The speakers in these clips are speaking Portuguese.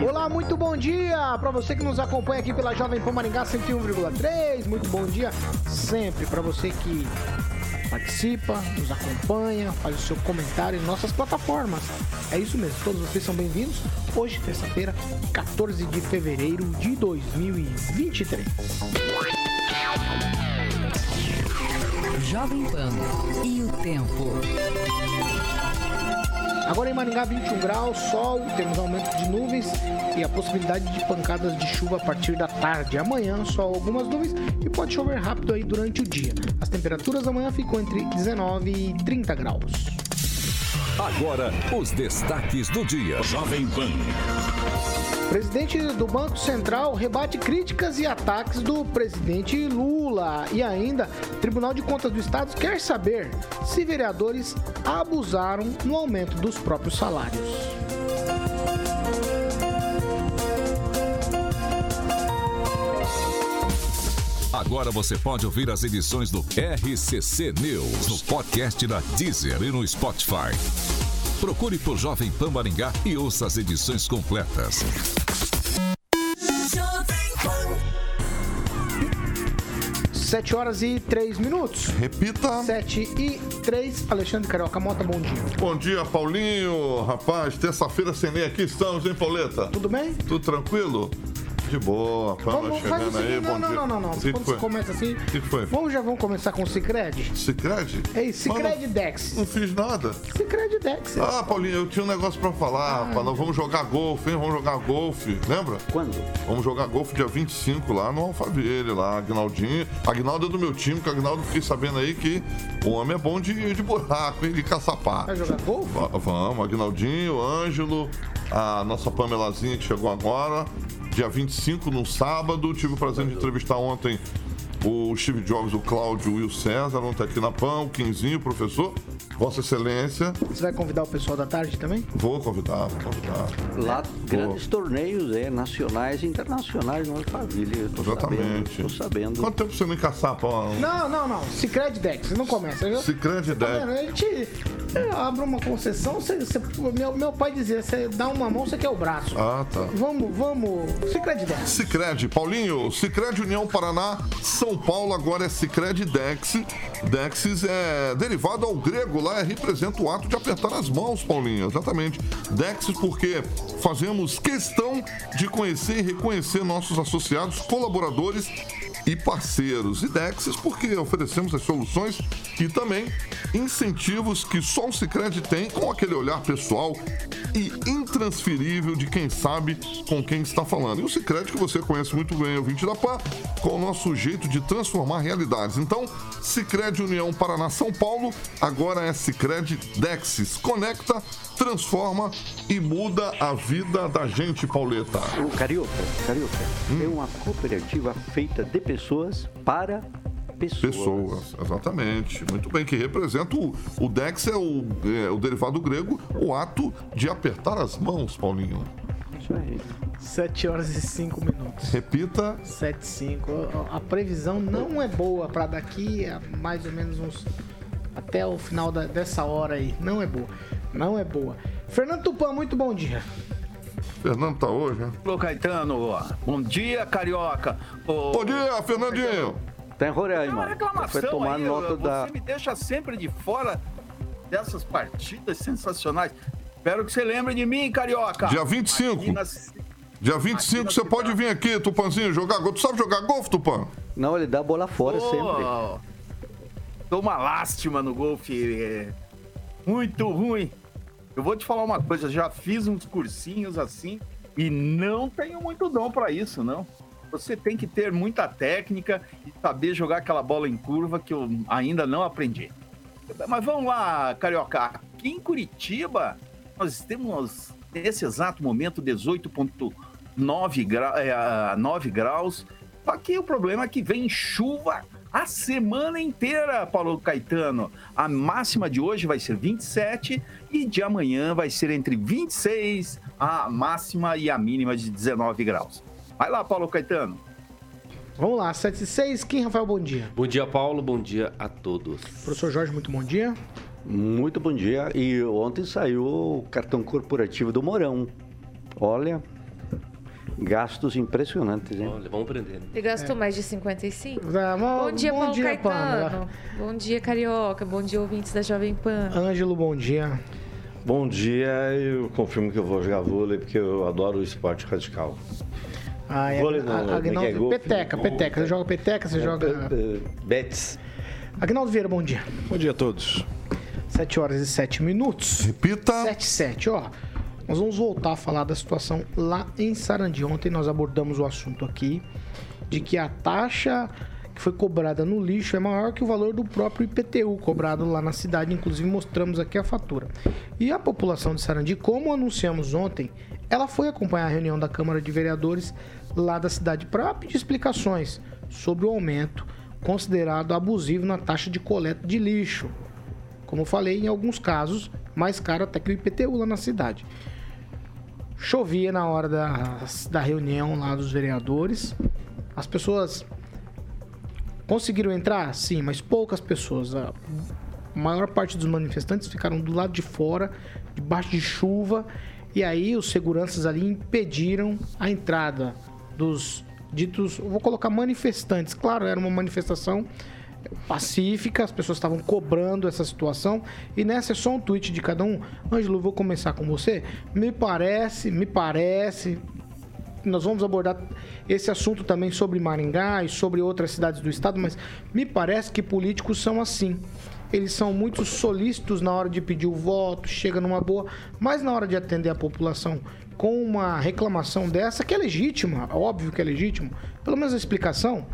Olá, muito bom dia para você que nos acompanha aqui pela Jovem Pan Maringá 101,3. Muito bom dia sempre para você que participa, nos acompanha, faz o seu comentário em nossas plataformas. É isso mesmo, todos vocês são bem-vindos. Hoje, terça-feira, 14 de fevereiro de 2023. Jovem Pan e o tempo. Agora em Maringá, 21 graus, sol, temos aumento de nuvens e a possibilidade de pancadas de chuva a partir da tarde. Amanhã, só algumas nuvens e pode chover rápido aí durante o dia. As temperaturas amanhã ficam entre 19 e 30 graus. Agora, os destaques do dia. Jovem Pan. Presidente do Banco Central rebate críticas e ataques do presidente Lula. E ainda, Tribunal de Contas do Estado quer saber se vereadores abusaram no aumento dos próprios salários. Agora você pode ouvir as edições do RCC News no podcast da Deezer e no Spotify. Procure por Jovem Pan Maringá e ouça as edições completas. Sete horas e três minutos. Repita. Sete e três. Alexandre Carioca Mota, bom dia. Bom dia, Paulinho. Rapaz, terça-feira sem nem aqui estamos, hein, Pauleta? Tudo bem? Tudo tranquilo? De boa, Pamela Vamos fazer o chegando aí, seguinte, bom não, dia. não, não, não, não. que Quando foi? você começa assim, O que foi? vamos já vamos começar com o Cicred? Cicred? É isso, Mas Cicred não- Dex. Não fiz nada. Cicred Dex. Ah, Paulinho, eu tinha um negócio pra falar, rapaz. Nós vamos jogar golfe, hein? Vamos jogar golfe, lembra? Quando? Vamos jogar golfe dia 25 lá no Alphaville, lá, Agnaldinho. Agnaldo é do meu time, que o Agnaldo fiquei sabendo aí que o homem é bom de, de buraco, hein? De caçapá. Vai jogar golfe? Va- Vamos, Agnaldinho, Ângelo, a nossa Pamelazinha que chegou agora. Dia 25, no sábado. Tive o prazer de entrevistar ontem o Steve Jobs, o Cláudio e o César, ontem aqui na PAN, o Quinzinho, o professor. Vossa Excelência. Você vai convidar o pessoal da tarde também? Vou convidar, vou convidar. Lá, grandes torneios é, nacionais e internacionais no Alphaville. Eu tô Exatamente. sabendo. Tô sabendo. Quanto tempo você não caçapa? Não, não, não. Cicred Dex, não começa. viu? Cicred Tá Dex. vendo? A gente é, abre uma concessão, você, você- meu, meu pai dizia, você dá uma mão, você quer o braço. Ah, tá. Vamos, vamos. Cicred Dex. Cicred, Paulinho, Cicred União Paraná, São Paulo, agora é Cicred Dex. Dexis é derivado ao grego lá, representa o ato de apertar as mãos, Paulinho, exatamente. Dexis porque fazemos questão de conhecer e reconhecer nossos associados, colaboradores e parceiros. E Dexis porque oferecemos as soluções e também incentivos que só o Cicred tem com aquele olhar pessoal e intransferível de quem sabe com quem está falando. E o Cicred que você conhece muito bem, ouvinte da PAN, com o nosso jeito de transformar realidades. Então, Cicred União Paraná São Paulo, agora é Cicred Dexis. Conecta, transforma e muda a vida da gente, Pauleta. O Carioca, Carioca, Hum. é uma cooperativa feita de pessoas para pessoas. Pessoas, exatamente. Muito bem, que representa o, o Dex é o, é o derivado grego, o ato de apertar as mãos, Paulinho. Isso aí. 7 horas e 5 minutos. Repita. 7 e 5. A previsão não é boa para daqui a mais ou menos uns. Até o final da- dessa hora aí. Não é boa. Não é boa. Fernando Tupan, muito bom dia. Fernando tá hoje, né? Alô, Caetano. Bom dia, Carioca. Ô, Bom dia, Fernandinho. Tá em Roraima. Uma Foi reclamação tomar aí, nota você da. me deixa sempre de fora dessas partidas sensacionais. Espero que você lembre de mim, Carioca. Dia 25. Imagina- Dia 25 você pode vir aqui, Tupanzinho, jogar golfe. Tu sabe jogar golfe, Tupan? Não, ele dá a bola fora Ô, sempre. Tô uma lástima no golfe. é muito ruim. Eu vou te falar uma coisa, já fiz uns cursinhos assim e não tenho muito dom pra isso, não. Você tem que ter muita técnica e saber jogar aquela bola em curva que eu ainda não aprendi. Mas vamos lá, Carioca. Aqui em Curitiba, nós temos, nesse exato momento, 9, gra é, a 9 graus. Só que o problema é que vem chuva a semana inteira, Paulo Caetano. A máxima de hoje vai ser 27 e de amanhã vai ser entre 26, a máxima e a mínima de 19 graus. Vai lá, Paulo Caetano. Vamos lá, 7 e 6. Quem, Rafael, bom dia. Bom dia, Paulo. Bom dia a todos. Professor Jorge, muito bom dia. Muito bom dia. E ontem saiu o cartão corporativo do Morão. Olha, gastos impressionantes, hein? Olha, vamos aprender. Ele gastou mais de 55? Vamos- Bom dia, bom Paulo dia, Caetano. Pamela. Bom dia, Carioca. Bom dia, ouvintes da Jovem Pan. Ângelo, bom dia. Bom dia, eu confirmo que eu vou jogar vôlei porque eu adoro o esporte radical. Ah, é, Vôlei não, a- como é que é? Agnaldo, Golfe? peteca, peteca. Você joga peteca, você joga... Eh, Betis. Agnaldo Vieira, bom dia. Bom dia a todos. 7 horas e 7 minutos. Repita. 7 7, ó. Nós vamos voltar a falar da situação lá em Sarandi. Ontem nós abordamos o assunto aqui de que a taxa que foi cobrada no lixo é maior que o valor do próprio IPTU cobrado lá na cidade. Inclusive mostramos aqui a fatura. E a população de Sarandi, como anunciamos ontem, ela foi acompanhar a reunião da Câmara de Vereadores lá da cidade para pedir explicações sobre o aumento considerado abusivo na taxa de coleta de lixo. Como falei, em alguns casos, mais caro até que o IPTU lá na cidade. Chovia na hora da, da reunião lá dos vereadores. As pessoas conseguiram entrar? Sim, mas poucas pessoas. A maior parte dos manifestantes ficaram do lado de fora, debaixo de chuva. E aí os seguranças ali impediram a entrada dos ditos, vou colocar manifestantes. Claro, era uma manifestação pacífica, as pessoas estavam cobrando essa situação. E nessa é só um tweet de cada um. Ângelo, vou começar com você. Me parece, me parece. Nós vamos abordar esse assunto também sobre Maringá e sobre outras cidades do estado, mas me parece que políticos são assim. Eles são muito solícitos na hora de pedir o voto, chega numa boa, mas na hora de atender a população com uma reclamação dessa, que é legítima, óbvio que é legítimo, pelo menos a explicação,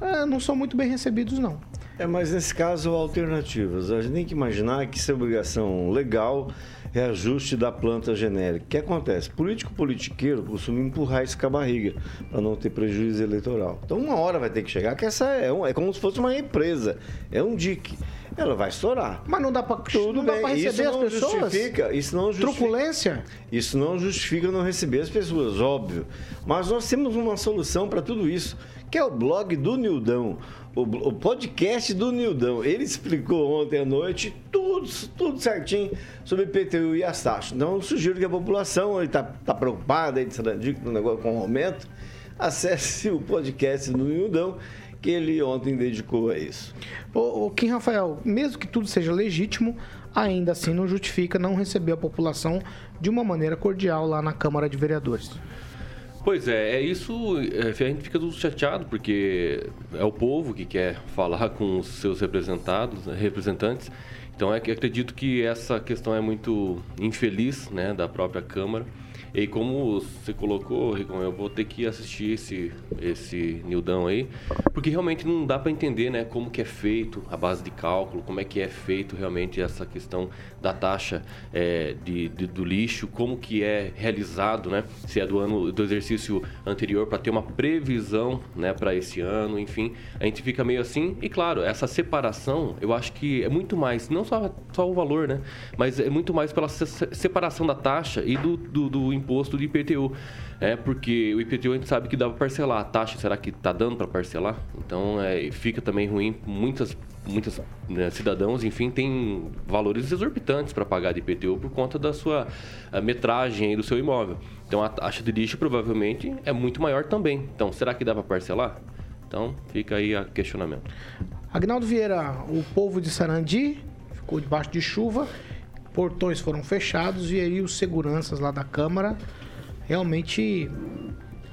é, não são muito bem recebidos, não. É, mas nesse caso, alternativas. A gente tem que imaginar que isso é obrigação legal, é ajuste da planta genérica. O que acontece? Político politiqueiro costuma empurrar isso com a barriga, para não ter prejuízo eleitoral. Então, uma hora vai ter que chegar, que essa é, um- é como se fosse uma empresa, é um dique. Ela vai estourar. Mas não dá pra, Tudo não dá bem, pra isso receber as não pessoas? justifica, isso não justifica. Truculência? Isso não justifica não receber as pessoas, óbvio. Mas nós temos uma solução para tudo isso, que é o blog do Nildão, o, podcast do Nildão. Ele explicou ontem à noite tudo, tudo certinho sobre IPTU e as taxas. Então, eu sugiro que a população está tá preocupada aí com o negócio com o aumento, acesse o podcast do Nildão, que ele ontem dedicou a isso. O, o Kim Rafael, mesmo que tudo seja legítimo, ainda assim não justifica não receber a população de uma maneira cordial lá na Câmara de Vereadores. Pois é, é isso. é, a gente fica tudo chateado porque é o povo que quer falar com os seus representados, né, representantes. Então é que acredito que essa questão é muito infeliz, né, da própria Câmara. E como você colocou, Ricom, eu vou ter que assistir esse esse Nildão aí, porque realmente não dá para entender, né, como que é feito a base de cálculo, como é que é feito realmente essa questão da taxa é, de, de- do lixo, como que é realizado, né, se é do ano do exercício anterior para ter uma previsão, né, para esse ano, enfim, a gente fica meio assim. E claro, essa separação, eu acho que é muito mais, não só só o valor, né, mas é muito mais pela se- separação da taxa e do, do, do imposto de IPTU. É, porque o IPTU a gente sabe que dá para parcelar. A taxa, será que está dando para parcelar? Então, é, fica também ruim. Muitas, muitas né, cidadãos, enfim, têm valores exorbitantes para pagar de IPTU por conta da sua metragem do seu imóvel. Então, a taxa de lixo provavelmente é muito maior também. Então, será que dá para parcelar? Então, fica aí a questionamento. Agnaldo Vieira, o povo de Sarandi ficou debaixo de chuva, portões foram fechados e aí os seguranças lá da Câmara realmente.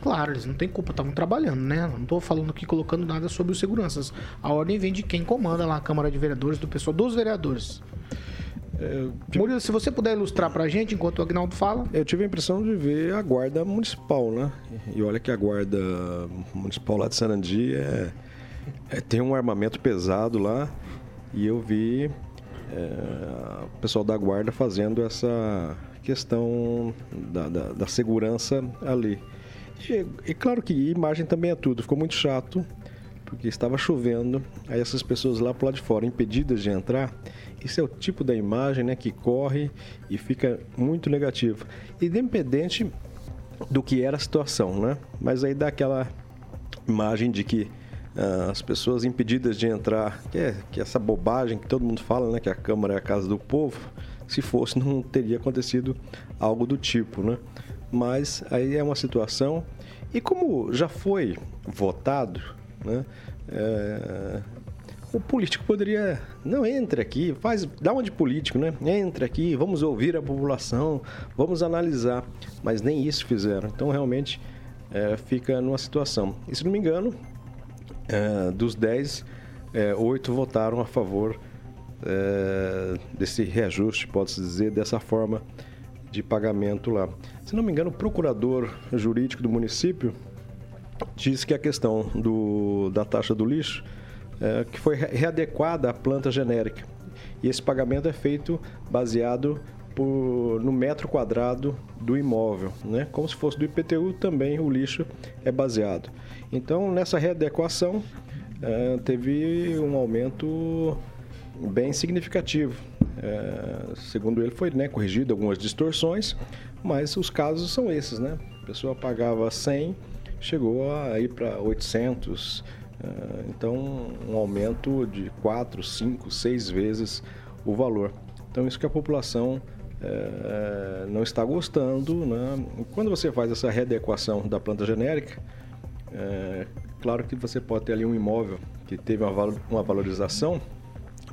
Claro, eles não têm culpa, estavam trabalhando, né? Não estou falando aqui colocando nada sobre os seguranças. A ordem vem de quem comanda lá a Câmara de Vereadores, do pessoal dos vereadores. Murilo, se você puder ilustrar pra gente enquanto o Agnaldo fala. Eu tive a impressão de ver a guarda municipal, né? E olha que a guarda municipal lá de Sarandi é, é- tem um armamento pesado lá e eu vi é, o pessoal da guarda fazendo essa questão da, da- da segurança ali. E, e claro que imagem também é tudo. Ficou muito chato, porque estava chovendo. Aí essas pessoas lá pro lado de fora, impedidas de entrar. Isso é o tipo da imagem né, que corre e fica muito negativo. Independente do que era a situação, né? Mas aí dá aquela imagem de que as pessoas impedidas de entrar, que é, que é essa bobagem que todo mundo fala, né? Que a Câmara é a casa do povo. Se fosse, não teria acontecido algo do tipo, né? Mas aí é uma situação. E como já foi votado, né? É, o político poderia não entre aqui, faz, dá uma de político, né? Entra aqui, vamos ouvir a população, vamos analisar, mas nem isso fizeram. Então realmente é, fica numa situação. E se não me engano, é, dos 10, é, 8 votaram a favor é, desse reajuste, pode-se dizer, dessa forma de pagamento lá. Se não me engano, o procurador jurídico do município disse que a questão do, da taxa do lixo que foi readequada à planta genérica. E esse pagamento é feito baseado por, no metro quadrado do imóvel, né? Como se fosse do IPTU, também o lixo é baseado. Então, nessa readequação, é, teve um aumento bem significativo. É, segundo ele, foi né, corrigido algumas distorções, mas os casos são esses, né? A pessoa pagava 100, chegou a ir para 800, é, então um aumento de 4, 5, 6 vezes o valor. Então isso que a população não está gostando. Né? Quando você faz essa readequação da planta genérica, é, claro que você pode ter ali um imóvel que teve uma valorização,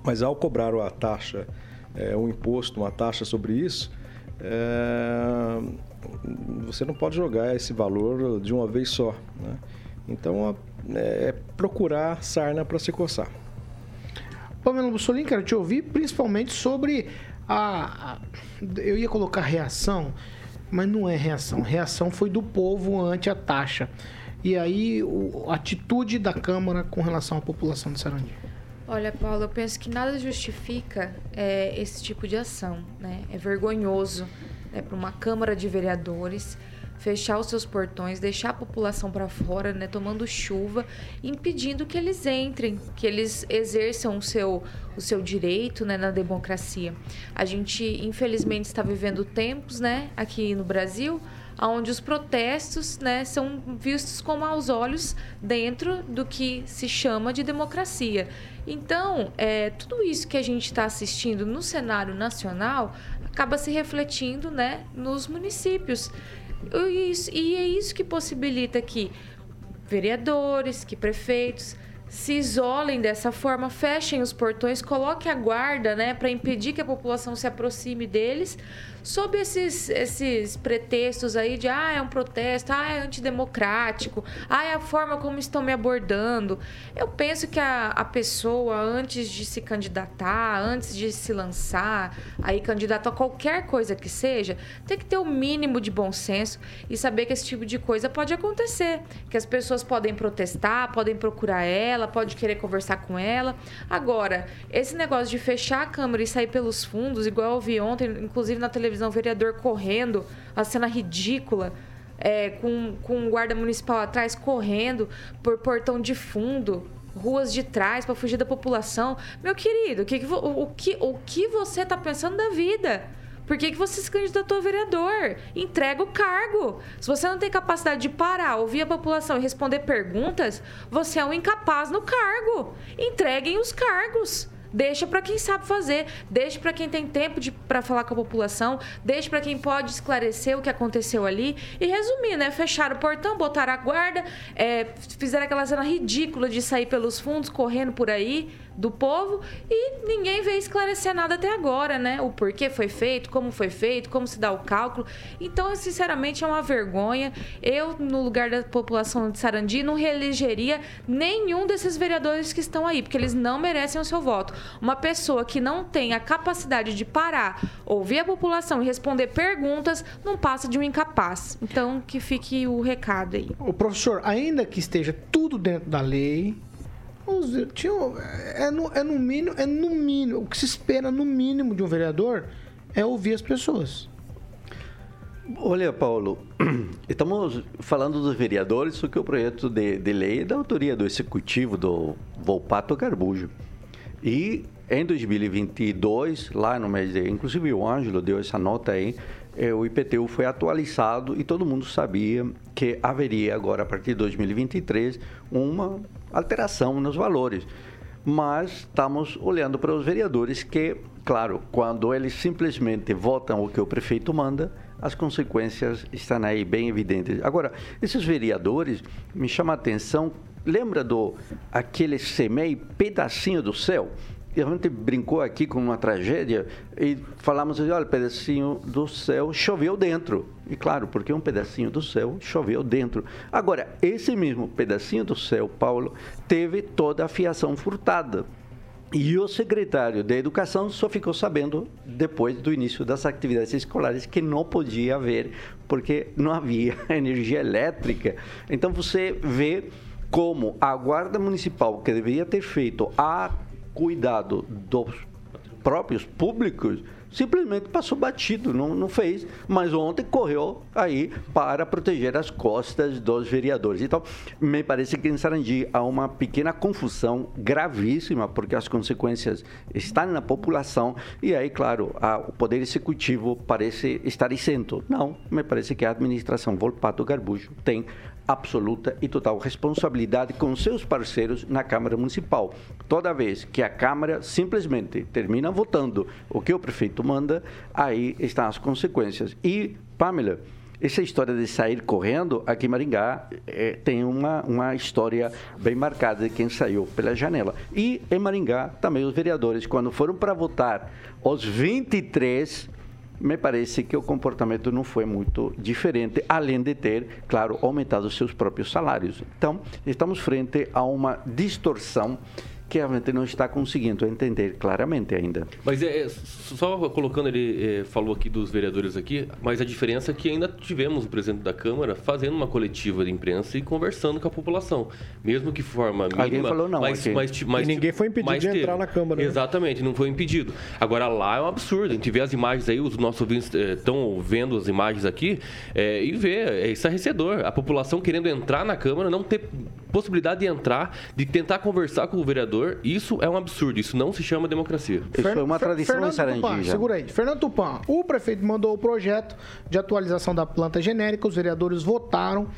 mas ao cobrar a taxa, é, um imposto, uma taxa sobre isso, é, você não pode jogar esse valor de uma vez só. Né? Então, é, é procurar sarna para se coçar. Pamela Bussolini, quero te ouvir principalmente sobre a, a, Eu ia colocar reação, mas não é reação. Reação foi do povo ante a taxa. E aí, o, a atitude da Câmara com relação à população de Sarandi. Olha, Paulo, eu penso que nada justifica é, esse tipo de ação. Né? É vergonhoso né, para uma Câmara de Vereadores fechar os seus portões, deixar a população para fora, né, tomando chuva, impedindo que eles entrem, que eles exerçam o seu, o seu direito né, na democracia. A gente, infelizmente, está vivendo tempos né, aqui no Brasil onde os protestos né, são vistos com maus olhos dentro do que se chama de democracia. Então, é, tudo isso que a gente está assistindo no cenário nacional acaba se refletindo né, nos municípios. E é isso que possibilita que vereadores, que prefeitos se isolem dessa forma, fechem os portões, coloquem a guarda, né, para impedir que a população se aproxime deles, sob esses, esses pretextos aí de ah, é um protesto, ah, é antidemocrático, ah, é a forma como estão me abordando. Eu penso que a, a pessoa, antes de se candidatar, antes de se lançar, aí candidato a qualquer coisa que seja, tem que ter o mínimo de bom senso e saber que esse tipo de coisa pode acontecer, que as pessoas podem protestar, podem procurar ela, pode querer conversar com ela. Agora, esse negócio de fechar a câmera e sair pelos fundos, igual eu vi ontem, inclusive na televisão, televisão vereador correndo, a cena ridícula, é, com, com um guarda municipal atrás correndo por portão de fundo, ruas de trás para fugir da população. Meu querido, o que, o, o, que, o que você está pensando da vida? Por que, que você se candidatou a vereador? Entrega o cargo. Se você não tem capacidade de parar, ouvir a população e responder perguntas, você é um incapaz no cargo. Entreguem os cargos. Deixa para quem sabe fazer, deixa para quem tem tempo para falar com a população, deixa para quem pode esclarecer o que aconteceu ali. E resumir, né? Fecharam o portão, botaram a guarda, é, fizeram aquela cena ridícula de sair pelos fundos correndo por aí, do povo e ninguém veio esclarecer nada até agora, né? O porquê foi feito, como foi feito, como se dá o cálculo. Então, sinceramente, é uma vergonha. Eu, no lugar da população de Sarandi, não reelegeria nenhum desses vereadores que estão aí, porque eles não merecem o seu voto. Uma pessoa que não tem a capacidade de parar, ouvir a população e responder perguntas, não passa de um incapaz. Então, que fique o recado aí. O professor, ainda que esteja tudo dentro da lei, tinha, é, no, é no mínimo, é no mínimo, o que se espera no mínimo de um vereador é ouvir as pessoas. Olha, Paulo, estamos falando dos vereadores, porque o projeto de, de lei é da autoria do executivo do Volpato Garbujo. E em 2022, lá no mês de. Inclusive o Ângelo deu essa nota aí, eh, o IPTU foi atualizado e todo mundo sabia que haveria agora, a partir de 2023, uma alteração nos valores. Mas estamos olhando para os vereadores que, claro, quando eles simplesmente votam o que o prefeito manda, as consequências estão aí bem evidentes. Agora, esses vereadores me chama a atenção. Lembra do aquele semei pedacinho do céu? E brincou aqui com uma tragédia e falamos assim, olha, pedacinho do céu choveu dentro. E claro, porque um pedacinho do céu choveu dentro. Agora, esse mesmo pedacinho do céu, Paulo, teve toda a fiação furtada. E o secretário da Educação só ficou sabendo depois do início das atividades escolares que não podia haver, porque não havia energia elétrica. Então você vê como a Guarda Municipal, que deveria ter feito a cuidado dos próprios públicos, simplesmente passou batido, não, não fez, mas ontem correu aí para proteger as costas dos vereadores. Então, me parece que em Sarandi há uma pequena confusão gravíssima, porque as consequências estão na população, e aí, claro, a, o Poder Executivo parece estar isento. Não, me parece que a administração Volpato Garbujo tem absoluta e total responsabilidade com seus parceiros na Câmara Municipal. Toda vez que a Câmara simplesmente termina votando o que o prefeito manda, aí estão as consequências. E, Pamela, essa história de sair correndo, aqui em Maringá, é, tem uma, uma história bem marcada de quem saiu pela janela. E em Maringá, também os vereadores, quando foram para votar, os 23 me parece que o comportamento não foi muito diferente, além de ter, claro, aumentado seus próprios salários. Então, estamos frente a uma distorção que a gente não está conseguindo entender claramente ainda. Mas é, só colocando, ele é, falou aqui dos vereadores aqui, mas a diferença é que ainda tivemos o presidente da Câmara fazendo uma coletiva de imprensa e conversando com a população, mesmo que forma mínima. Alguém falou não, mas, okay. mas, mas, e ninguém foi impedido de teve. entrar na Câmara. Né? Exatamente, não foi impedido. Agora lá é um absurdo, a gente vê as imagens aí, os nossos ouvintes estão é, vendo as imagens aqui é, e vê, é estarrecedor. A população querendo entrar na Câmara, não ter possibilidade de entrar, de tentar conversar com o vereador isso é um absurdo, isso não se chama democracia. Isso é uma tradição Fernando em Sarandi Tupan, já. Segura aí. Fernando Tupan, o prefeito mandou o projeto de atualização da planta genérica, os vereadores votaram.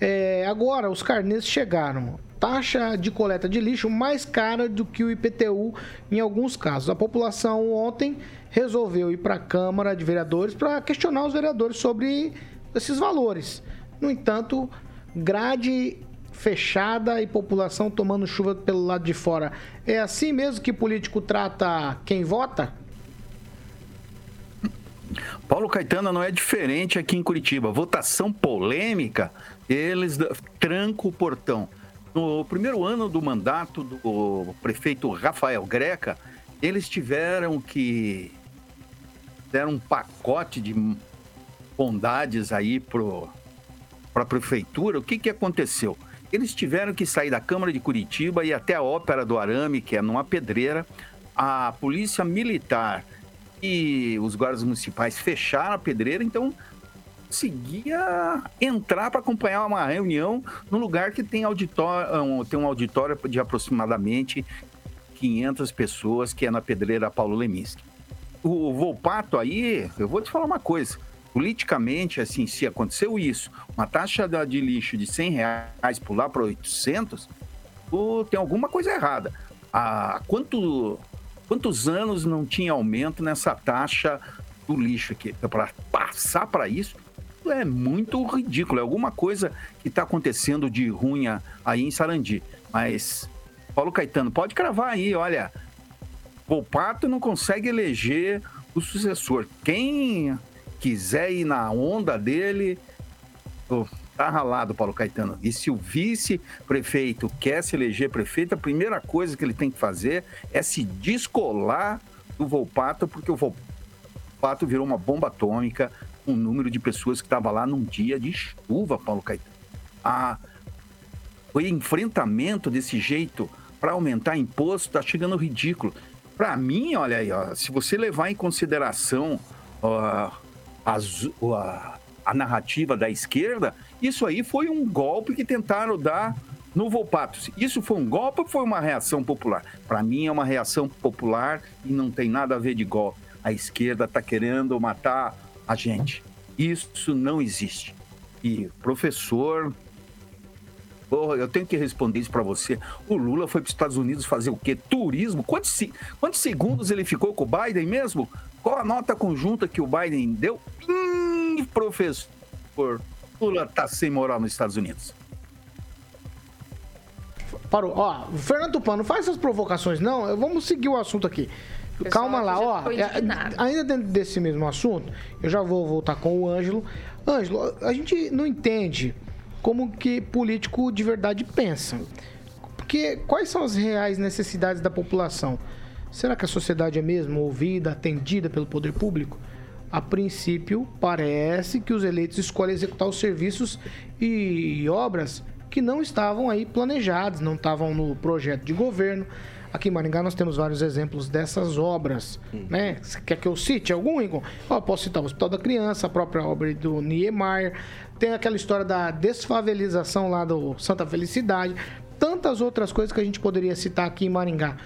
É, agora, os carnês chegaram. Taxa de coleta de lixo mais cara do que o IPTU em alguns casos. A população ontem resolveu ir para a Câmara de Vereadores para questionar os vereadores sobre esses valores. No entanto, grade fechada e população tomando chuva pelo lado de fora. É assim mesmo que político trata quem vota? Paulo Caetano não é diferente aqui em Curitiba. Votação polêmica, eles trancam o portão. No primeiro ano do mandato do prefeito Rafael Greca, eles tiveram que deram um pacote de bondades aí para a prefeitura. O que, que aconteceu? Eles tiveram que sair da Câmara de Curitiba e até a Ópera do Arame, que é numa pedreira. A Polícia Militar e os guardas municipais fecharam a pedreira, então conseguia entrar para acompanhar uma reunião no lugar que tem, auditório, tem um auditório de aproximadamente 500 pessoas, que é na pedreira Paulo Leminski. O Volpato aí, eu vou te falar uma coisa, politicamente, assim, se aconteceu isso, uma taxa de lixo de 100 reais pular para 800, tem alguma coisa errada. Há quanto, quantos anos não tinha aumento nessa taxa do lixo aqui? Para passar para isso, é muito ridículo. É alguma coisa que está acontecendo de ruim aí em Sarandi. Mas, Paulo Caetano, pode cravar aí, olha. Volpato não consegue eleger o sucessor. Quem quiser ir na onda dele, tá ralado, Paulo Caetano. E se o vice-prefeito quer se eleger prefeito, a primeira coisa que ele tem que fazer é se descolar do Volpato, porque o Volpato virou uma bomba atômica, um número de pessoas que estava lá num dia de chuva, Paulo Caetano. Ah, o enfrentamento desse jeito para aumentar imposto está chegando ridículo. Para mim, olha aí, ó, se você levar em consideração as, a, a narrativa da esquerda, isso aí foi um golpe que tentaram dar no Volpato. Isso foi um golpe ou foi uma reação popular? Para mim é uma reação popular e não tem nada a ver de golpe. A esquerda está querendo matar a gente. Isso não existe. E professor, Porra, eu tenho que responder isso para você. O Lula foi para os Estados Unidos fazer o quê? Turismo? Quantos, quantos segundos ele ficou com o Biden mesmo? Qual a nota conjunta que o Biden deu? Hum, professor, Lula tá sem moral nos Estados Unidos. Parou. Ó, Fernando Tupan, não faz essas provocações, não. Vamos seguir o assunto aqui. Pessoal Calma lá, ó. É, indignado. ainda dentro desse mesmo assunto, eu já vou voltar com o Ângelo. Ângelo, a gente não entende como que político de verdade pensa. Porque quais são as reais necessidades da população? Será que a sociedade é mesmo ouvida, atendida pelo poder público? A princípio, parece que os eleitos escolhem executar os serviços e obras que não estavam aí planejados, não estavam no projeto de governo. Aqui em Maringá nós temos vários exemplos dessas obras, né? Você quer que eu cite algum, Igor? Ó, posso citar o Hospital da Criança, a própria obra do Niemeyer, tem aquela história da desfavelização lá do Santa Felicidade, tantas outras coisas que a gente poderia citar aqui em Maringá.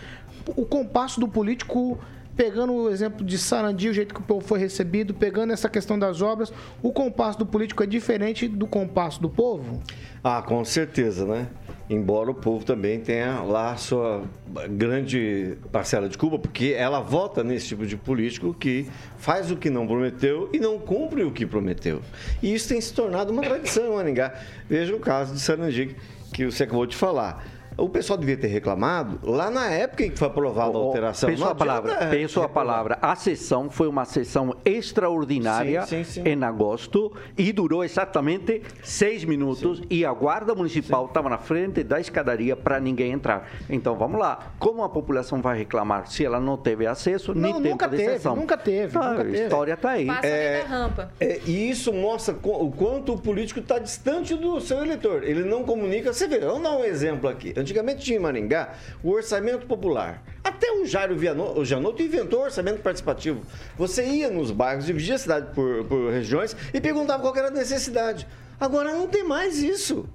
O compasso do político pegando o exemplo de Sarandi, o jeito que o povo foi recebido, pegando essa questão das obras, o compasso do político é diferente do compasso do povo? Ah, com certeza, né? Embora o povo também tenha lá a sua grande parcela de culpa, porque ela vota nesse tipo de político que faz o que não prometeu e não cumpre o que prometeu. E isso tem se tornado uma tradição em Maringá. Veja o caso de Sarandi, que você acabou de falar. O pessoal devia ter reclamado lá na época em que foi aprovada a alteração. Penso a palavra, penso a palavra. A sessão foi uma sessão extraordinária Sim, sim, sim. em agosto e durou exatamente seis minutos e a guarda municipal estava na frente da escadaria para ninguém entrar. Então vamos lá, como a população vai reclamar se ela não teve acesso nem Não, tempo nunca de teve, sessão? nunca teve, Ah, nunca a história está aí. Passa da rampa. É, e isso mostra o quanto o político está distante do seu eleitor. Ele não comunica. Você vê, vamos dar um exemplo aqui. Antigamente tinha em Maringá o orçamento popular. Até o Jairo Viano- o Janotto inventou o orçamento participativo. Você ia nos bairros, dividia a cidade por, por regiões e perguntava qual era a necessidade. Agora não tem mais isso.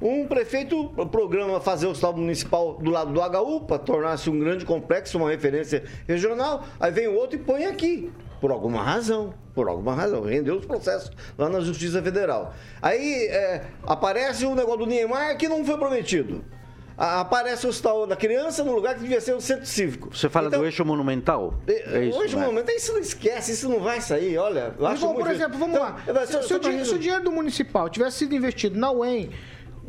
Um prefeito programa fazer o hospital municipal do lado do HU para tornar-se um grande complexo, uma referência regional, aí vem o outro e põe aqui. Por alguma razão. Por alguma razão. Rendeu os processos lá na Justiça Federal. Aí é, aparece o negócio do Niemeyer que não foi prometido. Aparece o hospital da criança no lugar que devia ser o centro cívico. Você fala Então, do eixo monumental? É isso, Hoje, né? no momento, isso não esquece, isso não vai sair, olha. eu acho por muito- exemplo, vamos Então, lá. eu- Se, se o dinheiro, se o dinheiro do municipal tivesse sido investido na UEM,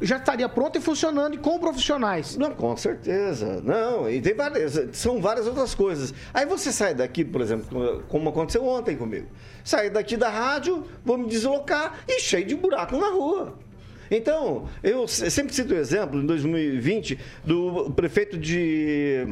já estaria pronto e funcionando e com profissionais. Não, com certeza. Não, e tem várias, são várias outras coisas. Aí você sai daqui, por exemplo, como aconteceu ontem comigo. Saí daqui da rádio, vou me deslocar e cheio de buraco na rua. Então, eu se- sempre cito o exemplo, em 2020, do prefeito de,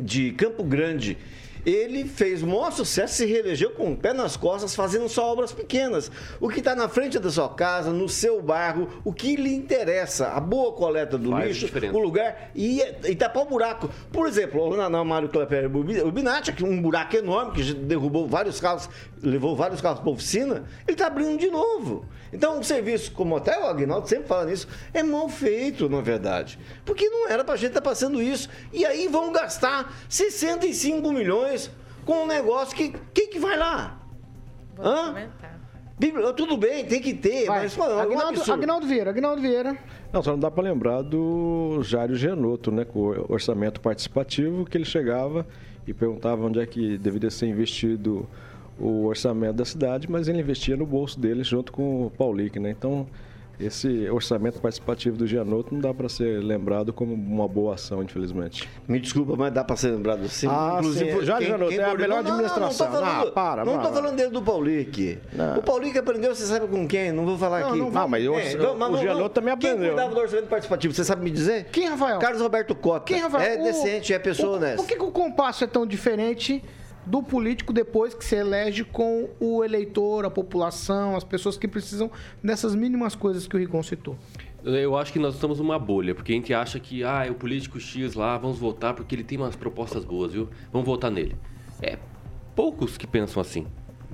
de Campo Grande. Ele fez o maior sucesso, se reelegeu com o pé nas costas, fazendo só obras pequenas. O que está na frente da sua casa, no seu bairro, o que lhe interessa, a boa coleta do Faz lixo, diferença. o lugar e, e tapar o buraco. Por exemplo, na, na Mário Clapper Ubinati, que um buraco enorme que derrubou vários carros, levou vários carros para oficina, ele está abrindo de novo. Então, um serviço, como até o Agnaldo sempre fala nisso, é mal feito, na verdade. Porque não era para a gente estar passando isso. E aí vão gastar 65 milhões com um negócio que. Quem que vai lá? Vamos Hã? comentar. Bíblia, Tudo bem, tem que ter, Vai. mas mano, é um Agnaldo, absurdo. Agnaldo Vieira, Agnaldo Vieira. Não, só não dá para lembrar do Jário Genoto, né? Com o orçamento participativo, que ele chegava e perguntava onde é que deveria ser investido o orçamento da cidade, mas ele investia no bolso dele junto com o Paulic, né? Então, esse orçamento participativo do Gianotto não dá para ser lembrado como uma boa ação, infelizmente. Me desculpa, mas dá para ser lembrado assim. Ah, sim. Já, Janot, é a melhor Não, administração. Não, não, falando, Ah, para, não tô falando dele do Paulic. Não. O Paulic aprendeu, você sabe com quem? Não vou falar Não, aqui. não Ah, mas eu- o Gianotto também Quem aprendeu. cuidava do orçamento participativo, você sabe me dizer? Quem, Rafael? Carlos Roberto Cota. Quem, Rafael? É O- decente, é pessoa o, honesta. Por que, que o compasso é tão diferente do político depois que se elege com o eleitor, a população, as pessoas que precisam dessas mínimas coisas que o Rigon citou? Eu acho que nós estamos numa bolha, porque a gente acha que, ah, é o político X lá, vamos votar porque ele tem umas propostas boas, viu? Vamos votar nele. É poucos que pensam assim.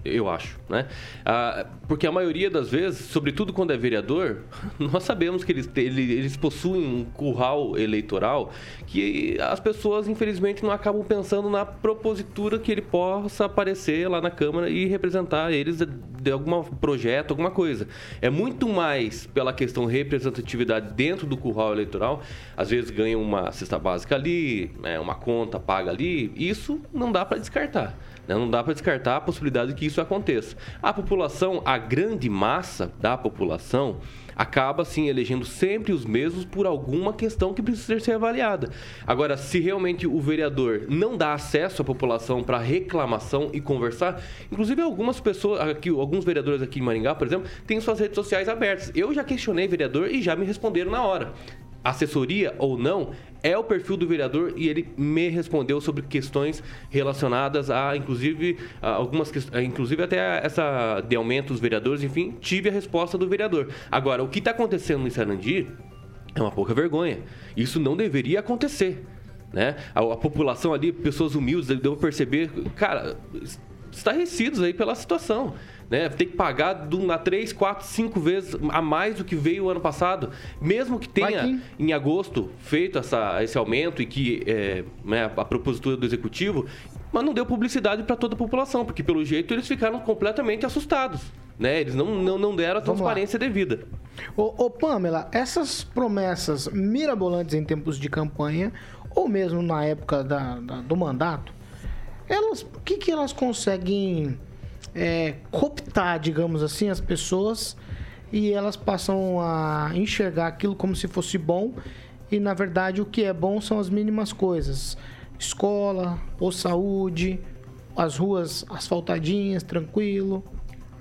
Eu acho, né? Ah, porque a maioria das vezes, sobretudo quando é vereador, nós sabemos que eles, ele- eles possuem um curral eleitoral que as pessoas, infelizmente, não acabam pensando na propositura que ele possa aparecer lá na Câmara e representar eles de, de algum projeto, alguma coisa. É muito mais pela questão representatividade dentro do curral eleitoral. Às vezes ganha uma cesta básica ali, né, uma conta paga ali. Isso não dá para descartar. Né? Não dá para descartar a possibilidade de que isso aconteça. A população, a grande massa da população, acaba sim elegendo sempre os mesmos por alguma questão que precisa ser avaliada. Agora, se realmente o vereador não dá acesso à população para reclamação e conversar, inclusive algumas pessoas, aqui, alguns vereadores aqui em Maringá, por exemplo, têm suas redes sociais abertas. Eu já questionei vereador e já me responderam na hora. Assessoria ou não, é o perfil do vereador e ele me respondeu sobre questões relacionadas a, inclusive, a algumas inclusive até essa de aumento dos vereadores, enfim, tive a resposta do vereador. Agora, o que está acontecendo em Sarandi é uma pouca vergonha. Isso não deveria acontecer. Né? A, a população ali, pessoas humildes, deu perceber, cara, estarrecidos aí pela situação. Né? Tem que pagar de uma, três, quatro, cinco vezes a mais do que veio o ano passado. Mesmo que tenha, em agosto, feito essa, esse aumento e que é, né, a propositura do executivo, mas não deu publicidade para toda a população, porque pelo jeito eles ficaram completamente assustados. Né? Eles não, não, não deram a transparência devida. Ô, ô, Pamela, essas promessas mirabolantes em tempos de campanha, ou mesmo na época da- da- do mandato, elas, o que, que elas conseguem é, cooptar, digamos assim, as pessoas e elas passam a enxergar aquilo como se fosse bom e na verdade o que é bom são as mínimas coisas: escola, ou saúde, as ruas asfaltadinhas, tranquilo.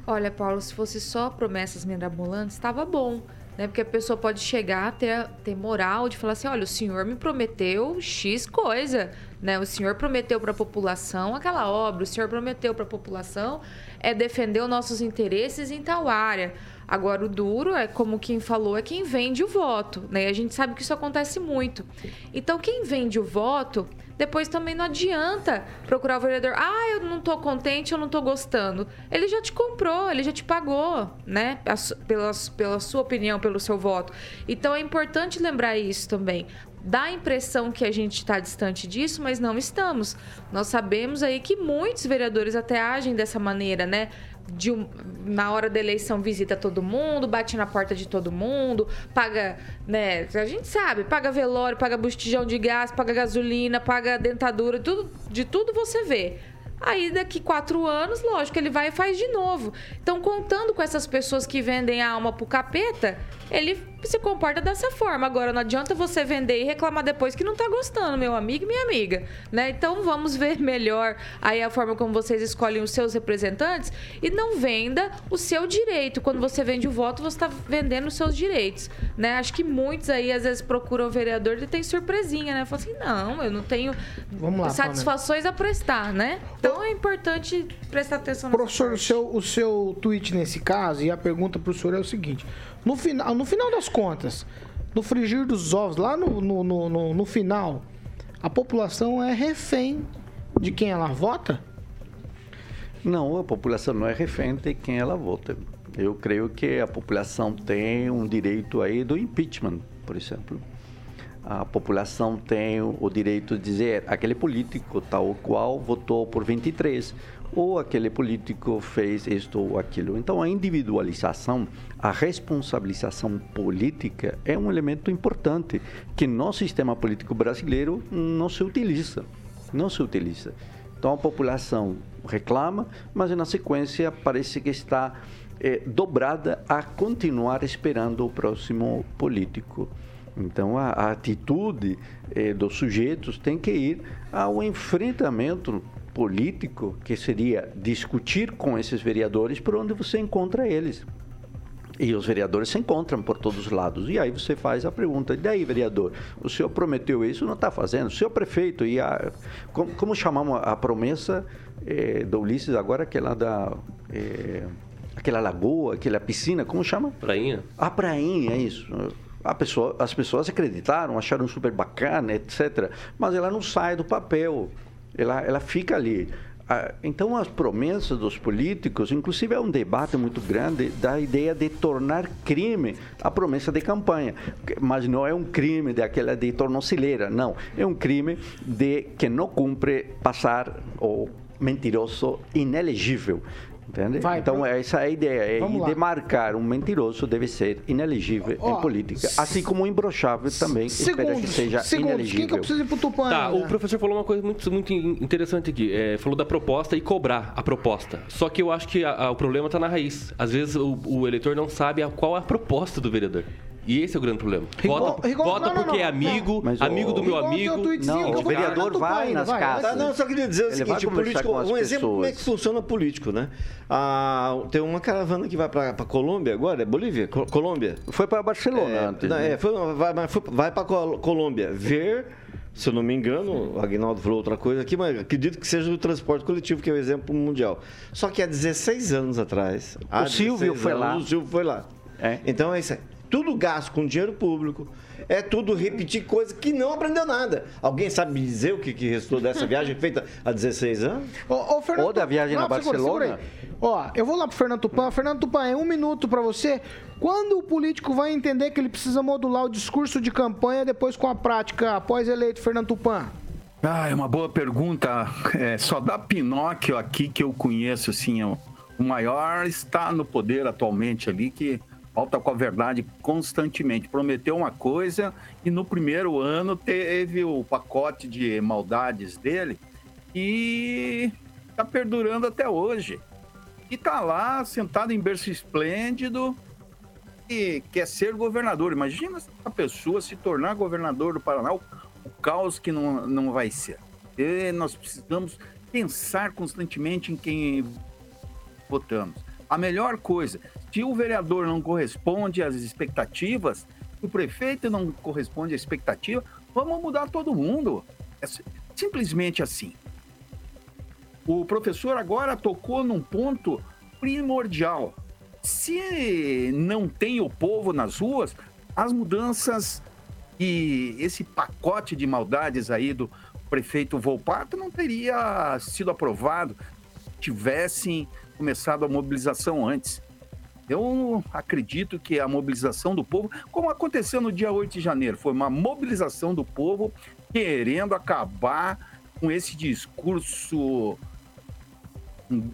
Olha, Paulo, se fosse só promessas mirabolantes, estava bom. Né? Porque a pessoa pode chegar, ter, ter moral de falar assim: olha, o senhor me prometeu X coisa. Né? O senhor prometeu para a população aquela obra, o senhor prometeu para a população é defender os nossos interesses em tal área. Agora, o duro é, como quem falou, é quem vende o voto. Né? A gente sabe que isso acontece muito. Então, quem vende o voto, depois também não adianta procurar o vereador. Ah, eu não tô contente, eu não tô gostando. Ele já te comprou, ele já te pagou, né? Pela, pela sua opinião, pelo seu voto. Então, é importante lembrar isso também. Dá a impressão que a gente está distante disso, mas não estamos. Nós sabemos aí que muitos vereadores até agem dessa maneira, né? De um- na hora da eleição visita todo mundo, bate na porta de todo mundo, paga, né? A gente sabe, paga velório, paga botijão de gás, paga gasolina, paga dentadura, tudo, de tudo você vê. Aí daqui quatro anos, lógico, ele vai e faz de novo. Então, contando com essas pessoas que vendem a alma pro capeta, ele se comporta dessa forma. Agora, não adianta você vender e reclamar depois que não tá gostando, meu amigo e minha amiga. Né? Então, vamos ver melhor aí a forma como vocês escolhem os seus representantes e não venda o seu direito. Quando você vende o voto, você está vendendo os seus direitos. Né? Acho que muitos aí, às vezes, procuram o vereador e tem surpresinha, né? Falam assim, não, eu não tenho lá, satisfações a prestar, né? Então é importante prestar atenção Professor, o seu, o seu tweet nesse caso, e a pergunta pro senhor é o seguinte: no final, no final das contas, no frigir dos ovos, lá no, no, no, no- no final, a população é refém de quem ela vota? Não, a população não é refém de quem ela vota. Eu creio que a população tem um direito aí do impeachment, por exemplo. A população tem o direito de dizer aquele político tal qual votou por 23 ou aquele político fez isto ou aquilo. Então a individualização, a responsabilização política é um elemento importante que no sistema político brasileiro não se utiliza, não se utiliza. Então a população reclama, mas na sequência parece que está eh, dobrada a continuar esperando o próximo político. Então a, a atitude eh, dos sujeitos tem que ir ao enfrentamento político, que seria discutir com esses vereadores por onde você encontra eles. E os vereadores se encontram por todos os lados. E aí você faz a pergunta: e daí, vereador? O senhor prometeu isso, não está fazendo? O senhor prefeito, e a, como, como chamamos a promessa eh, do Ulisses agora, aquela da. eh, aquela lagoa, aquela piscina, como chama? Prainha. A prainha, é isso. Pessoa, as pessoas acreditaram, acharam super bacana, etc. Mas ela não sai do papel. Ela, ela fica ali. Ah, Então, as promessas dos políticos, inclusive é um debate muito grande da ideia de tornar crime a promessa de campanha. Mas não é um crime daquela de tornozeleira, não. É um crime de que não cumpre passar o mentiroso inelegível. Entende? Vai, então, pro- essa é a ideia. Vamos lá. demarcar um mentiroso deve ser inelegível Ó, em política. Assim como o imbrochável também espera que Segundos, seja segundos. Quem que eu preciso ir pro Tupã? Tá, o professor falou uma coisa muito, muito interessante aqui. É, falou da proposta e cobrar a proposta. Só que eu acho que a- a- o problema está na raiz. Às vezes o, o eleitor não sabe a, qual a proposta do vereador. E esse é o grande problema. Rigon- Vota, Rigon- vota não, não, porque é não, amigo, Mas, amigo do meu amigo. Não, o vereador vai ainda, nas vai, casas. Tá, não, só queria dizer o Ele seguinte, vai o político, um exemplo como é que pessoas. funciona político, né? Ah, tem uma caravana que vai para Colômbia agora, é Bolívia? Co- Colômbia? Foi para Barcelona É, antes. não, né? é, foi, vai, vai para Colômbia ver, se eu não me engano, o Agnaldo falou outra coisa aqui, mas acredito que seja o transporte coletivo, que é o exemplo mundial. Só que há 16 anos atrás. há Silvio 16 foi anos, lá. O Silvio foi lá. É. Então é isso aí. Tudo gasto com dinheiro público. É tudo repetir coisa que não aprendeu nada. Alguém sabe me dizer o que, que restou dessa viagem feita há 16 anos? Ô, ô, Fernando Ou da viagem na segura, segura Barcelona. Ó, eu vou lá pro Fernando Tupan. Fernando Tupan, é um minuto pra você. Quando o político vai entender que ele precisa modular o discurso de campanha depois com a prática após eleito, Fernando Tupan? Ah, é uma boa pergunta. É, só dá Pinóquio aqui que eu conheço, assim, o, o maior está no poder atualmente ali, que volta com a verdade constantemente. Prometeu uma coisa e no primeiro ano teve o pacote de maldades dele e está perdurando até hoje. E tá lá, sentado em berço esplêndido, e quer ser governador. Imagina essa pessoa se tornar governador do Paraná, o, o caos que não, não vai ser. E nós precisamos pensar constantemente em quem votamos. A melhor coisa, se o vereador não corresponde às expectativas, se o prefeito não corresponde à expectativa, vamos mudar todo mundo. É si- simplesmente assim. O professor agora tocou num ponto primordial. Se não tem o povo nas ruas, as mudanças e esse pacote de maldades aí do prefeito Volpato não teria sido aprovado se tivessem começado a mobilização antes. Eu acredito que a mobilização do povo, como aconteceu no dia 8 de janeiro, foi uma mobilização do povo querendo acabar com esse discurso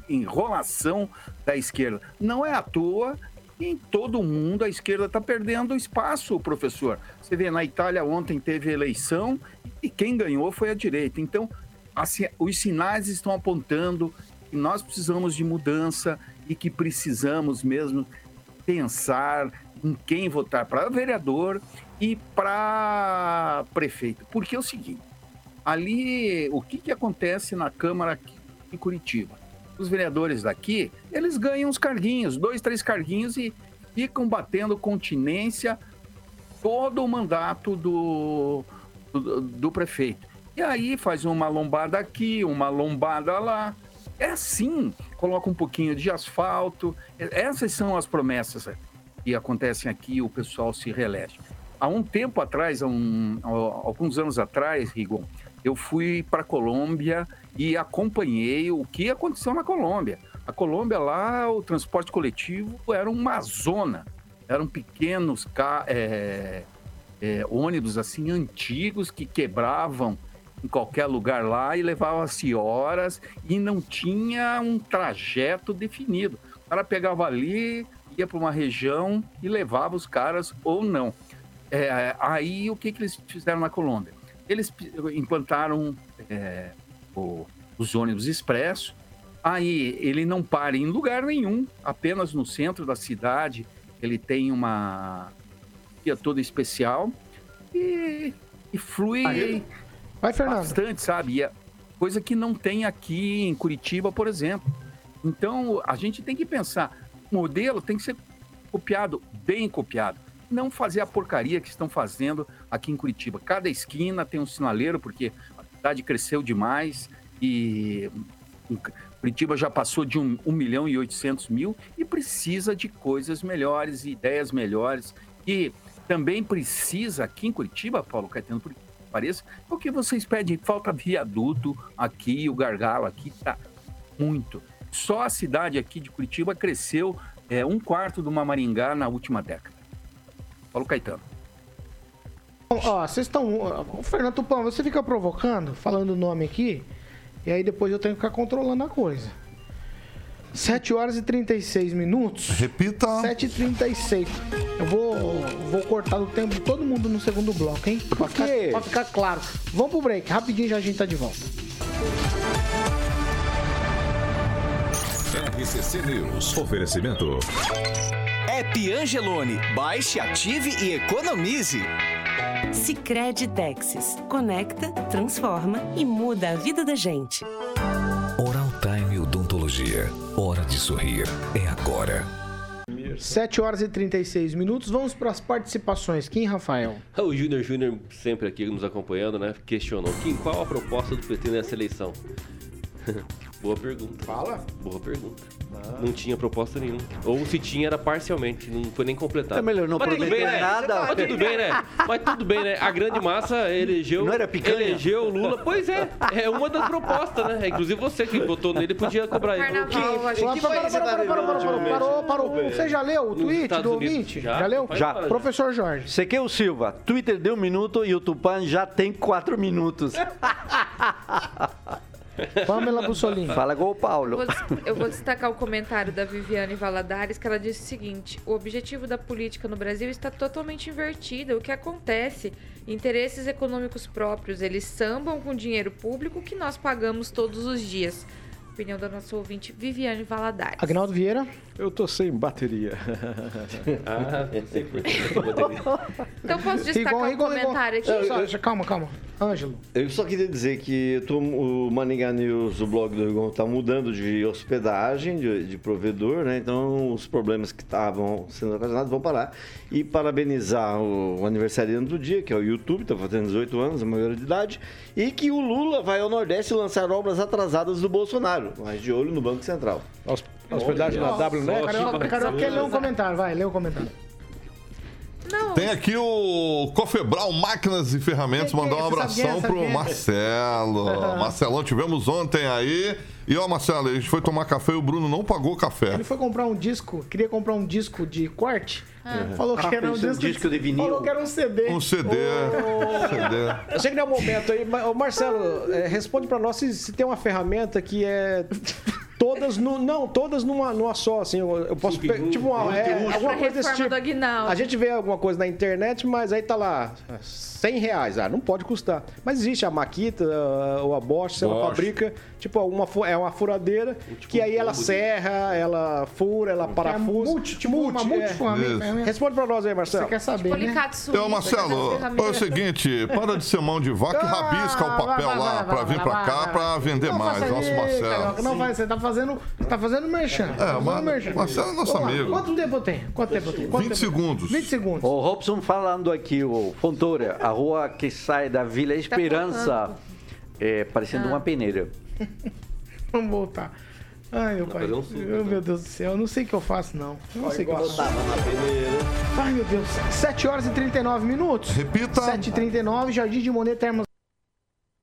enrolação da esquerda. Não é à toa em todo mundo a esquerda está perdendo espaço, professor. Você vê, na Itália ontem teve eleição e quem ganhou foi a direita. Então, assim, os sinais estão apontando que nós precisamos de mudança e que precisamos mesmo pensar em quem votar para vereador e para prefeito. Porque é o seguinte, ali, o que, que acontece na Câmara aqui em Curitiba? Os vereadores daqui, eles ganham uns carguinhos, dois, três carguinhos e ficam batendo continência todo o mandato do, do, do prefeito. E aí faz uma lombada aqui, uma lombada lá. É assim, coloca um pouquinho de asfalto. Essas são as promessas que acontecem aqui, o pessoal se reelege. Há um tempo atrás, há um, alguns anos atrás, Rigon, eu fui para a Colômbia e acompanhei o que aconteceu na Colômbia. A Colômbia lá, o transporte coletivo era uma zona, eram pequenos é, é, ônibus assim antigos que quebravam em qualquer lugar lá e levava-se horas e não tinha um trajeto definido. O cara pegava ali, ia para uma região e levava os caras ou não. É, aí o que, que eles fizeram na Colômbia? Eles implantaram é, o- os ônibus expresso. Aí ele não para em lugar nenhum, apenas no centro da cidade. Ele tem uma via toda especial e, e flui Aí- Vai, Fernando. bastante, sabe? É coisa que não tem aqui em Curitiba, por exemplo. Então, a gente tem que pensar, o modelo tem que ser copiado, bem copiado. Não fazer a porcaria que estão fazendo aqui em Curitiba. Cada esquina tem um sinaleiro, porque a cidade cresceu demais e Curitiba já passou de 1, milhão e 800 mil e precisa de coisas melhores, ideias melhores. E também precisa, aqui em Curitiba, Paulo Caetano, por que pareça, o que vocês pedem? Falta viaduto aqui, o gargalo aqui tá muito. Só a cidade aqui de Curitiba cresceu é, um quarto uma Maringá na última década. Paulo Caetano. Ó, vocês estão. Fernando Tupão, você fica provocando, falando o nome aqui, e aí depois eu tenho que ficar controlando a coisa. 7 horas e 36 minutos. Repita. 7 e 36. Eu vou, vou cortar o tempo de todo mundo no segundo bloco, hein? Pra ficar, quê? pra ficar claro. Vamos pro break, rapidinho já a gente tá de volta. RCC News. Oferecimento. App Angelone. Baixe, ative e economize. Sicredi Texas. Conecta, transforma e muda a vida da gente. Odontologia. Hora de sorrir. É agora. 7 horas e 36 minutos. Vamos para as participações. Quem, Rafael? O Júnior Júnior, sempre aqui nos acompanhando, né? Questionou. Kim, qual a proposta do PT nessa eleição? Boa pergunta. Fala. Boa pergunta. Não tinha proposta nenhuma. Ou se tinha, era parcialmente, não foi nem completado. É melhor não prometer bem, né? nada. Mas tudo bem, né? Mas tudo bem, né? A grande massa elegeu. Não era picanha? Elegeu o Lula. Pois é, é uma das propostas, né? Inclusive você que votou nele podia cobrar ele. Carnaval, a gente Parou, parou, parou, parou, parou, parou, parou, parou. Ultimamente. Você já leu o tweet do ouvinte? Já? Leu? Já. Professor Jorge. Sequeu Silva, Twitter deu um minuto e o Tupan já tem quatro minutos. Pamela Bussolini. Fala com o Eu Paulo. vou, eu vou destacar o comentário da Viviane Valadares, que ela disse o seguinte: o objetivo da política no Brasil está totalmente invertido. O que acontece? Interesses econômicos próprios, eles sambam com dinheiro público que nós pagamos todos os dias. Opinião da nossa ouvinte Viviane Valadares. Agnaldo Vieira. Eu tô sem bateria. Ah, sei por que eu poderia. Então posso destacar Rigon, um comentário aqui? Só- só- Calma, calma. Ângelo. Eu só queria dizer que eu tô- o Maningá News, o blog do Rigon, está mudando de hospedagem, de, de provedor, né? Então os problemas que estavam sendo ocasionados vão parar. E parabenizar o, aniversariante do dia, que é o YouTube, está fazendo 18 anos, a maior de idade, e que o Lula vai ao Nordeste lançar obras atrasadas do Bolsonaro, mas de olho no Banco Central. Hos- Hospedagem na WNet. Carioca, Carioca quer ler um comentário, vai, lê um comentário. Não, Tem aqui o Cofebral Máquinas e Ferramentas, é? mandar um é? abração pro é? Marcelo. Marcelão, tivemos ontem aí. E ó, Marcelo, a gente foi tomar café e o Bruno não pagou café. Ele foi comprar um disco, queria comprar um disco de corte. Falou que Ah, era um um disco, disco de vinil. Falou que era um CD. Um CD. CD. Eu sei que não é o momento aí, mas, ô, Marcelo, é, responde pra nós se, se tem uma ferramenta que é todas no, não, todas numa, numa só, assim, eu, eu posso pe- tipo uma, é, alguma coisa desse tipo. A gente vê alguma coisa na internet, mas aí tá lá 100 reais, ah, não pode custar. Mas existe a Maquita a- ou a Bosch, ela Bosch. fabrica, tipo uma fu- é uma furadeira que aí ela serra, ela fura, ela É parafusa. multi, tipo uma Multi, é. multiforma. Responde pra nós aí, Você Marcelo. quer saber, Tipo né? Então, Marcelo, aquelas é o seguinte, para de ser mão de vaca e Ah, rabisca o papel vai, vai, lá vai, pra vai, vir pra vai, cá vai. pra vender Não mais. Nosso Marcelo. Não vai, você tá fazendo, tá fazendo merchan. Tá fazendo mas- merchan. Marcelo é nosso amigo. Quanto tempo eu tenho? Quanto tempo eu tenho? Quanto 20 tempo eu tenho? segundos. 20 segundos. O Robson falando aqui, o Fontoura, a rua que sai da Vila Esperança, é, parecendo uma peneira. Vamos voltar. Ai, meu pai. um suco, Oh, meu Deus do céu. Eu não sei o que eu faço, não. Eu não sei o que eu faço. Tava na peneira. Ai, meu Deus. 7 horas e 39 minutos. Repita. 7h39, Jardim de Monet Termas.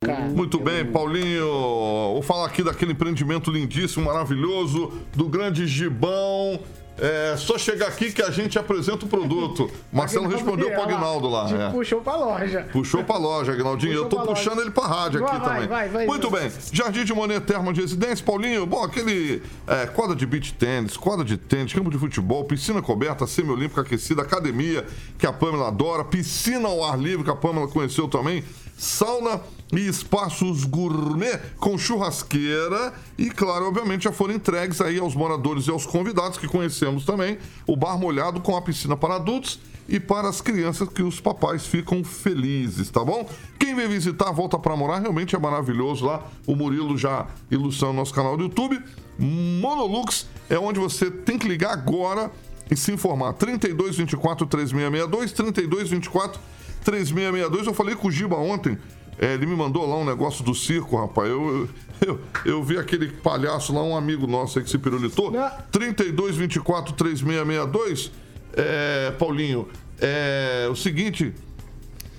Cara, Muito bem, Paulinho. Vou falar aqui daquele empreendimento lindíssimo, maravilhoso, do grande Gibão. É só chegar aqui que a gente apresenta o produto. Marcelo respondeu pro Agnaldo lá. É. Puxou pra loja. Puxou pra loja, Agnaldinho. Eu tô Puxou pra puxando loja. ele pra rádio aqui vai, também. vai, vai, Muito bem. Jardim de Monet Terma de Residência, Paulinho. Bom, aquele é, quadra de beach tênis, quadra de tênis, campo de futebol, piscina coberta, semiolímpica aquecida, academia, que a Pamela adora, piscina ao ar livre, que a Pamela conheceu também, sauna e espaços gourmet com churrasqueira e, claro, obviamente já foram entregues aí aos moradores e aos convidados que conhecemos também o bar molhado com a piscina para adultos e para as crianças que os papais ficam felizes, tá bom? Quem vem visitar, volta para morar, realmente é maravilhoso lá. O Murilo já ilustrando nosso canal do YouTube. Monolux é onde você tem que ligar agora e se informar. 3224 3662, 3224 3662. Eu falei com o Giba ontem. é, ele me mandou lá um negócio do circo, rapaz. Eu, eu, eu vi aquele palhaço lá, um amigo nosso aí que se pirulitou. 3224 3662. É, Paulinho, é o seguinte.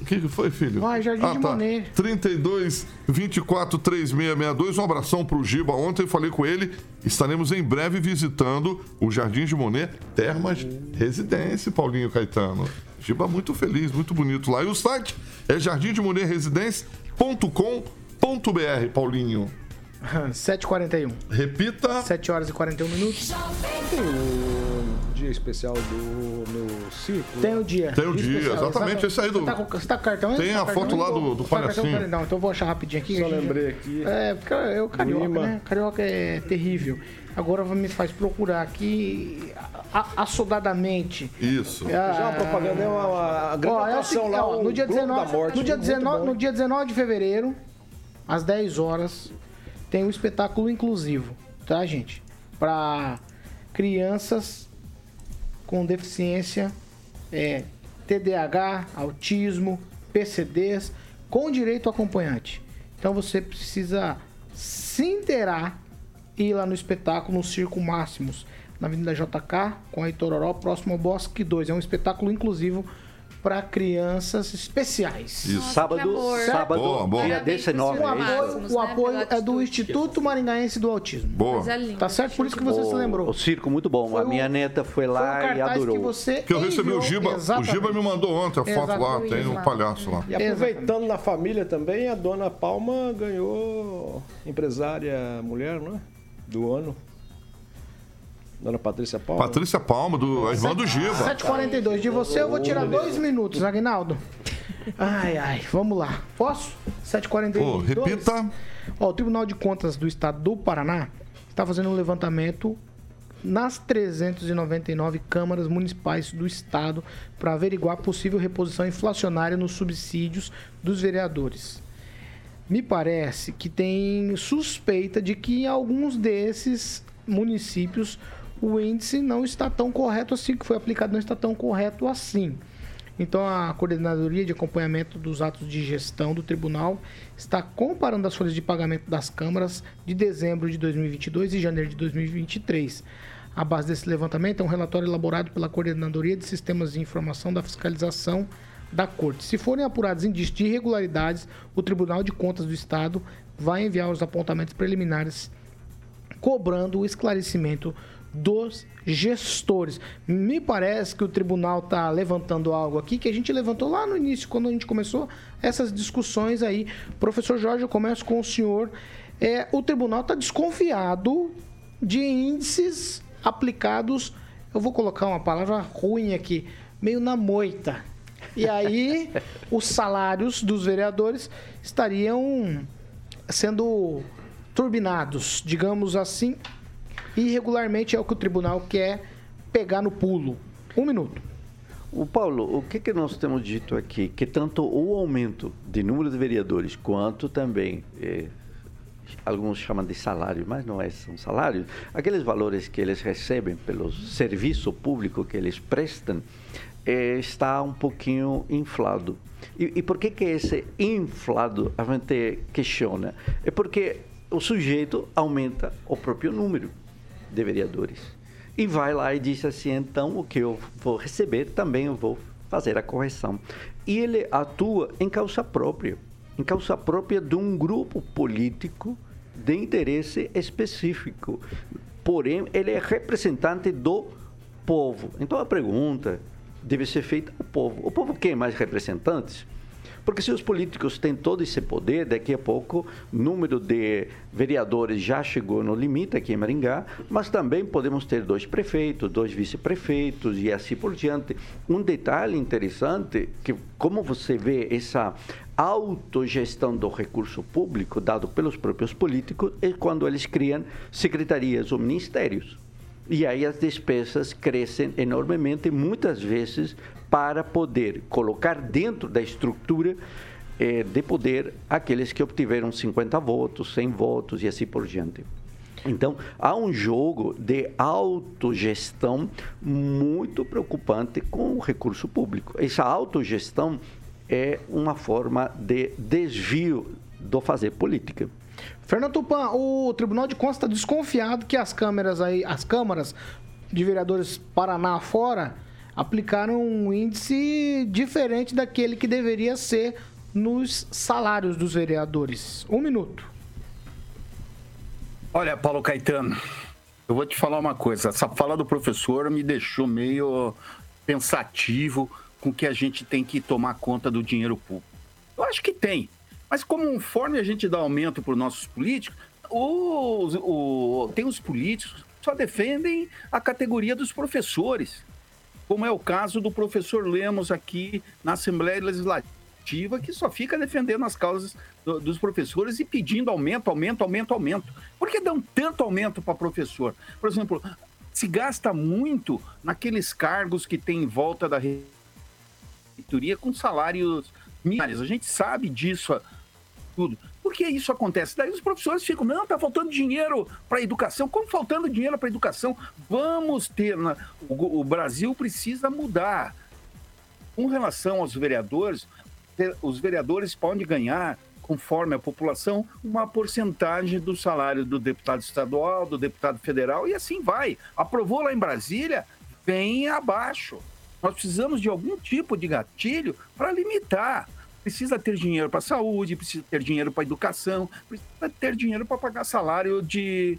que, que foi, filho? Vai, Jardim ah, de tá. Monet. 32 24 3662. Um abração pro Giba. Ontem eu falei com ele. Estaremos em breve visitando o Jardim de Monet Termas Residência, Paulinho Caetano. Giba muito feliz, muito bonito lá. E o site é jardimdemonetresidencia.com.br, Paulinho. 7h41. Repita. 7 horas e 41 minutos. Tem o dia especial do meu circo. Tem o dia. Tem o dia, especial, exatamente, esse aí do- Você tá com, você tá com cartão aí? Tem tá a foto lá do- do Tá palhacinho. Então eu vou achar rapidinho aqui. Só lembrei aqui. É, porque eu carioca, Lima. né? Carioca é terrível. Agora me faz procurar aqui assodadamente. Isso. Já uma propaganda, é uma, uma grande Ó, é lá, ó, o no dia Globo 19, da Morte. no dia muito 19, bom. no dia 19 de fevereiro, às 10 horas, tem um espetáculo inclusivo, tá, gente? Para crianças com deficiência, é, TDAH, autismo, PCDs, com direito a acompanhante. Então você precisa se inteirar e ir lá no espetáculo no Circo Máximos, na Avenida JK, com a Itororó, próximo ao Bosque 2. É um espetáculo inclusivo para crianças especiais. Isso. sábado, sábado, Boa, boa. dia 19. pro O é isso? apoio, o né, apoio é do. Instituto Maringaense do Autismo. Boa. Tá certo? Por isso que você se O, lembrou. o circo muito bom. Foi a minha o- neta foi Foi um lá e adorou. que você Que eu recebi o Giba. O Exatamente. Giba me mandou ontem a foto lá. Exatamente. Tem o palhaço lá. E aproveitando na família também, a dona Palma ganhou empresária mulher, não é? Do ano. Dona Patrícia Palma. Patrícia Palma, do, a irmã do Giba. 7h42. De você eu vou tirar dois minutos, Agnaldo. Ai, ai, vamos lá. Posso? 7h42. Pô, repita. Ó, o Tribunal de Contas do Estado do Paraná está fazendo um levantamento nas 399 câmaras municipais do estado para averiguar a possível reposição inflacionária nos subsídios dos vereadores. Me parece que tem suspeita de que em alguns desses municípios o índice não está tão correto assim, que foi aplicado não está tão correto assim. Então a Coordenadoria de Acompanhamento dos Atos de Gestão do Tribunal está comparando as folhas de pagamento das câmaras de dezembro de 2022 e janeiro de 2023. A base desse levantamento é um relatório elaborado pela Coordenadoria de Sistemas de Informação da Fiscalização da Corte. Se forem apurados indícios de irregularidades, o Tribunal de Contas do Estado vai enviar os apontamentos preliminares cobrando o esclarecimento dos gestores. Me parece que o tribunal está levantando algo aqui que a gente levantou lá no início, quando a gente começou essas discussões aí. Professor Jorge, eu começo com o senhor. É, o tribunal está desconfiado de índices aplicados, eu vou colocar uma palavra ruim aqui, meio na moita. E aí, os salários dos vereadores estariam sendo turbinados, digamos assim, irregularmente é o que o tribunal quer pegar no pulo. Um minuto. O Paulo, o que, que nós temos dito aqui? Que tanto o aumento de número de vereadores quanto também, eh, alguns chamam de salário, mas não é, são salários, aqueles valores que eles recebem pelo serviço público que eles prestam, eh, está um pouquinho inflado. E, e por que, que esse inflado a gente questiona? É porque o sujeito aumenta o próprio número de vereadores. E vai lá e diz assim, então o que eu vou receber também eu vou fazer a correção. E ele atua em causa própria, em causa própria de um grupo político de interesse específico. Porém, ele é representante do povo. Então a pergunta deve ser feita ao povo. O povo quer mais representantes? Porque se os políticos têm todo esse poder, daqui a pouco o número de vereadores já chegou no limite aqui em Maringá, mas também podemos ter dois prefeitos, dois vice-prefeitos e assim por diante. Um detalhe interessante, que como você vê essa autogestão do recurso público dado pelos próprios políticos, é quando eles criam secretarias ou ministérios. E aí as despesas crescem enormemente, muitas vezes para poder colocar dentro da estrutura eh, de poder aqueles que obtiveram 50 votos, 100 votos e assim por diante. Então, há um jogo de autogestão muito preocupante com o recurso público. Essa autogestão é uma forma de desvio do fazer política. Fernando Tupan, o Tribunal de Contas está desconfiado que as câmeras aí, as câmaras de vereadores Paraná fora, aplicaram um índice diferente daquele que deveria ser nos salários dos vereadores. Um minuto. Olha, Paulo Caetano, eu vou te falar uma coisa. Essa fala do professor me deixou meio pensativo com que a gente tem que tomar conta do dinheiro público. Eu acho que tem. Mas conforme a gente dá aumento para os nossos políticos, os, tem os políticos que só defendem a categoria dos professores. Como é o caso do professor Lemos aqui na Assembleia Legislativa, que só fica defendendo as causas do, dos professores e pedindo aumento, aumento, aumento, aumento. Por que dão tanto aumento para professor? Por exemplo, se gasta muito naqueles cargos que tem em volta da reitoria com salários milhares. A gente sabe disso tudo. Por que isso acontece? Daí os professores ficam, não, tá faltando dinheiro para educação. Como faltando dinheiro para educação? Vamos ter. Na... O, o Brasil precisa mudar. Com relação aos vereadores, os vereadores podem ganhar, conforme a população, uma porcentagem do salário do deputado estadual, do deputado federal, e assim vai. Aprovou lá em Brasília, vem abaixo. Nós precisamos de algum tipo de gatilho para limitar. Precisa ter dinheiro para saúde, precisa ter dinheiro para educação, precisa ter dinheiro para pagar salário de,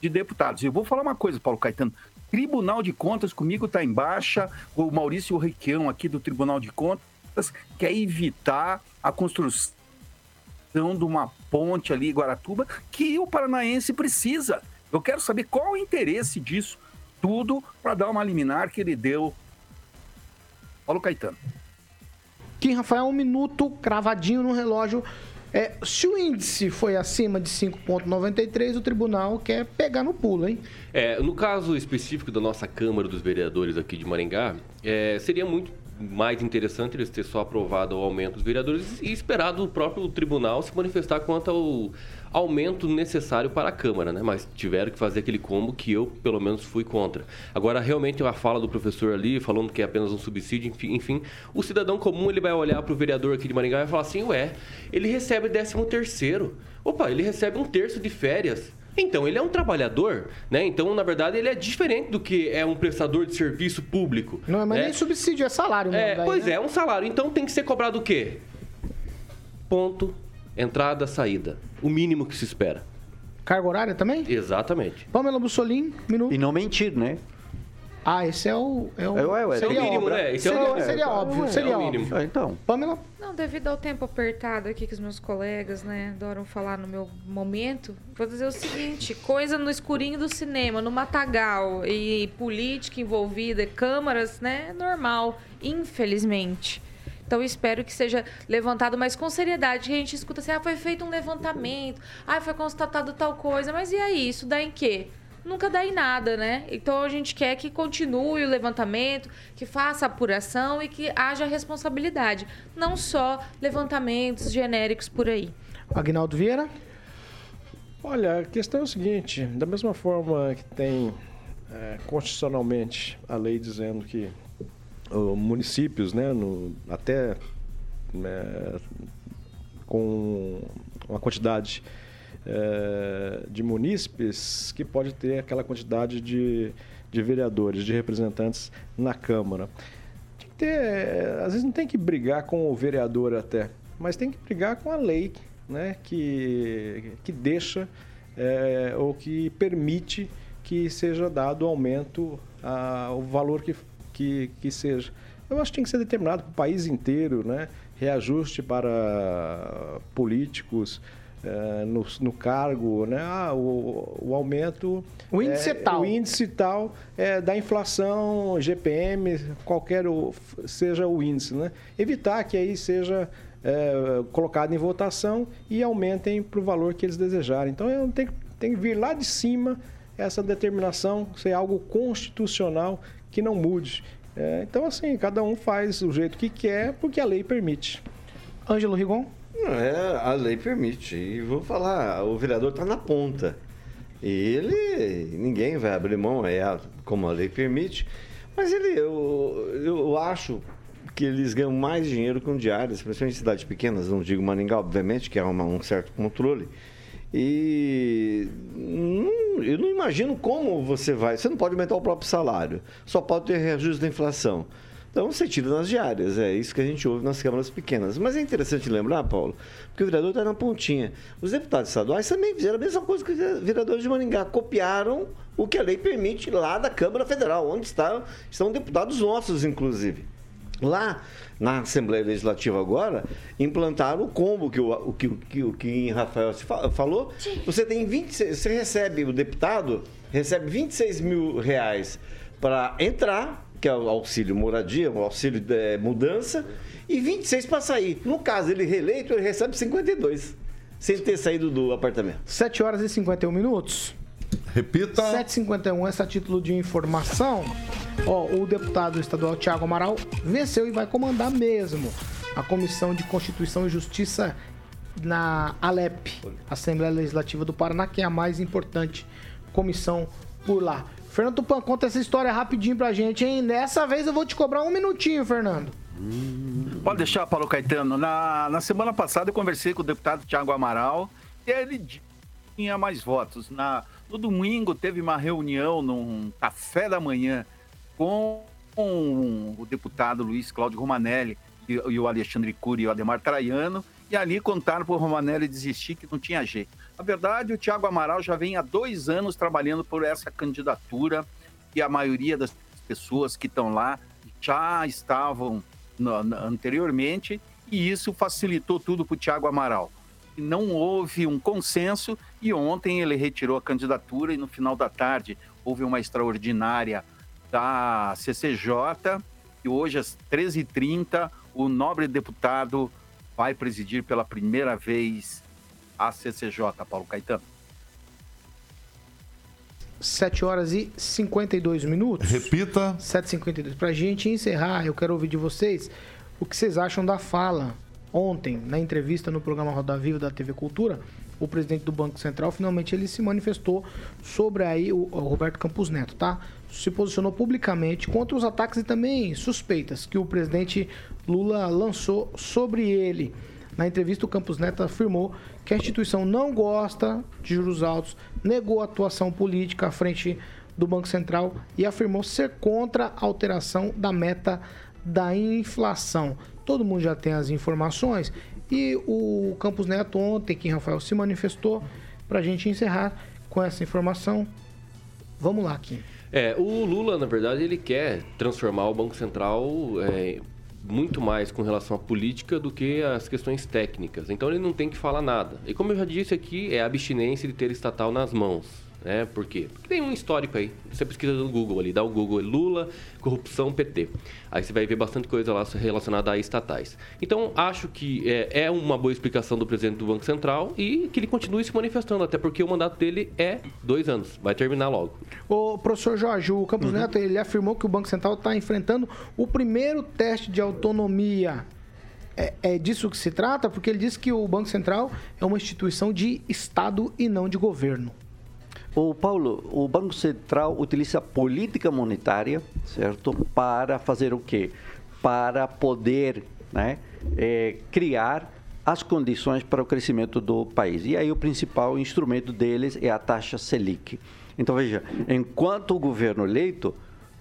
de deputados. Eu vou falar uma coisa, Paulo Caetano. Tribunal de Contas comigo está em baixa. O Maurício Requião, aqui do Tribunal de Contas, quer evitar a construção de uma ponte ali em Guaratuba que o paranaense precisa. Eu quero saber qual o interesse disso tudo para dar uma liminar que ele deu Paulo Caetano. Kim Rafael, um minuto cravadinho no relógio. É, se o índice foi acima de 5,93, o tribunal quer pegar no pulo, hein? É, no caso específico da nossa Câmara dos Vereadores aqui de Maringá, é, seria muito mais interessante eles ter só aprovado o aumento dos vereadores e esperado o próprio tribunal se manifestar quanto ao aumento necessário para a Câmara, né? Mas tiveram que fazer aquele combo que eu, pelo menos, fui contra. Agora, realmente, a fala do professor ali, falando que é apenas um subsídio, enfim, o cidadão comum ele vai olhar para o vereador aqui de Maringá e vai falar assim, ué, ele recebe 13 terceiro. Opa, ele recebe um terço de férias. Então, ele é um trabalhador, né? Então, na verdade, ele é diferente do que é um prestador de serviço público. Não é mais né? nem subsídio, é salário. É, daí, pois né? é, é um salário. Então, tem que ser cobrado o quê? Ponto. Entrada, saída. O mínimo que se espera. Carga horária também? Exatamente. Pamela Bussolini, minuto. E não mentir, né? Ah, esse é o. É o, É, ué, seria é o mínimo, óbvio. né? Esse é o- seria, é, seria é, óbvio, é, seria é o óbvio. mínimo. Ah, então. Pamela? Não, devido ao tempo apertado aqui que os meus colegas, né, adoram falar no meu momento, vou dizer o seguinte: coisa no escurinho do cinema, no matagal e política envolvida, câmaras, né, é normal, infelizmente. Então, espero que seja levantado, mas com seriedade, que a gente escuta assim, ah, foi feito um levantamento, ah, foi constatado tal coisa, mas e aí, isso dá em quê? Nunca dá em nada, né? Então, a gente quer que continue o levantamento, que faça apuração e que haja responsabilidade. Não só levantamentos genéricos por aí. Agnaldo Vieira? Olha, a questão é o seguinte: da mesma forma que tem é, constitucionalmente a lei dizendo que municípios, né, no, até né, com uma quantidade é, de munícipes que pode ter aquela quantidade de, de vereadores, de representantes na Câmara. Tem que ter, às vezes não tem que brigar com o vereador até, mas tem que brigar com a lei, né, que, que deixa é, ou que permite que seja dado aumento ao valor que, que, que seja. Eu acho que tem que ser determinado para o país inteiro, né? Reajuste para políticos eh, no, no cargo, né? Ah, o, o aumento... O índice é tal. O índice tal é, da inflação, GPM, qualquer o, seja o índice, né? Evitar que aí seja é, colocado em votação e aumentem para o valor que eles desejarem. Então, tem que vir lá de cima essa determinação ser algo constitucional que não mude. É, então, assim, cada um faz o jeito que quer, porque a lei permite. Ângelo Rigon? É, a lei permite. E vou falar, o vereador está na ponta. Ele, ninguém vai abrir mão, é a- como a lei permite. Mas ele, eu, eu acho que eles ganham mais dinheiro com diárias, principalmente em cidades pequenas, não digo Maringá, obviamente, que há uma- um certo controle. E hum, eu não imagino como você vai. Você não pode aumentar o próprio salário, só pode ter reajuste da inflação. Então você tira nas diárias, é isso que a gente ouve nas câmaras pequenas. Mas é interessante lembrar, Paulo, porque o vereador está na pontinha. Os deputados estaduais também fizeram a mesma coisa que os vereadores de Maringá, copiaram o que a lei permite lá da Câmara Federal, onde está, estão deputados nossos, inclusive. Lá na Assembleia Legislativa agora, implantaram o combo que o, o, que, o, que, o que Rafael falou. Você tem 26, você recebe, o deputado recebe 26 mil reais para entrar, que é o auxílio moradia, o auxílio de mudança, e 26 para sair. No caso, ele reeleito, ele recebe 52, sem ter saído do apartamento. 7 horas e 51 minutos. Repita. 7h51, essa título de informação. Ó, o deputado estadual Tiago Amaral venceu e vai comandar mesmo a Comissão de Constituição e Justiça na Alep, Assembleia Legislativa do Paraná, que é a mais importante comissão por lá. Fernando Tupan, conta essa história rapidinho pra gente, hein? Dessa vez eu vou te cobrar um minutinho, Fernando. Pode deixar, Paulo Caetano. Na, na semana passada eu conversei com o deputado Tiago Amaral e ele disse que tinha mais votos. Na, no domingo teve uma reunião num café da manhã com o deputado Luiz Cláudio Romanelli e, e o Alexandre Cury e o Ademar Traiano e ali contaram para o Romanelli desistir que não tinha jeito. Na verdade, o Tiago Amaral já vem há dois anos trabalhando por essa candidatura e a maioria das pessoas que estão lá já estavam no- na- anteriormente e isso facilitou tudo para o Tiago Amaral. Não houve um consenso e ontem ele retirou a candidatura e no final da tarde houve uma extraordinária da CCJ e hoje às 13h30 o nobre deputado vai presidir pela primeira vez a CCJ, Paulo Caetano. 7 horas e 52 minutos. Repita. 7h52. Pra gente encerrar, eu quero ouvir de vocês o que vocês acham da fala ontem, na entrevista no programa Roda Viva da TV Cultura. O presidente do Banco Central finalmente ele se manifestou sobre aí o, o Roberto Campos Neto, tá? Se posicionou publicamente contra os ataques e também suspeitas que o presidente Lula lançou sobre ele. Na entrevista, o Campos Neto afirmou que a instituição não gosta de juros altos, negou a atuação política à frente do Banco Central e afirmou ser contra a alteração da meta da inflação. Todo mundo já tem as informações e o Campos Neto ontem, que Rafael se manifestou, para a gente encerrar com essa informação. Vamos lá, Kim. É, o Lula, na verdade, ele quer transformar o Banco Central é, muito mais com relação à política do que as questões técnicas. Então ele não tem que falar nada. E como eu já disse aqui, é a abstinência de ter estatal nas mãos. Né? Por quê? Porque tem um histórico aí. Você pesquisa no Google ali, dá o Google Lula, corrupção, PT. Aí você vai ver bastante coisa lá relacionada a estatais. Então, acho que é, é uma boa explicação do presidente do Banco Central e que ele continue se manifestando, até porque o mandato dele é dois anos. Vai terminar logo. O professor Jorge, o Campos Neto, ele afirmou que o Banco Central está enfrentando o primeiro teste de autonomia. É, é disso que se trata? Porque ele disse que o Banco Central é uma instituição de Estado e não de governo. O Paulo, o Banco Central utiliza política monetária, certo, para fazer o quê? Para poder, né, eh, criar as condições para o crescimento do país. E aí o principal instrumento deles é a taxa Selic. Então veja, enquanto o governo eleito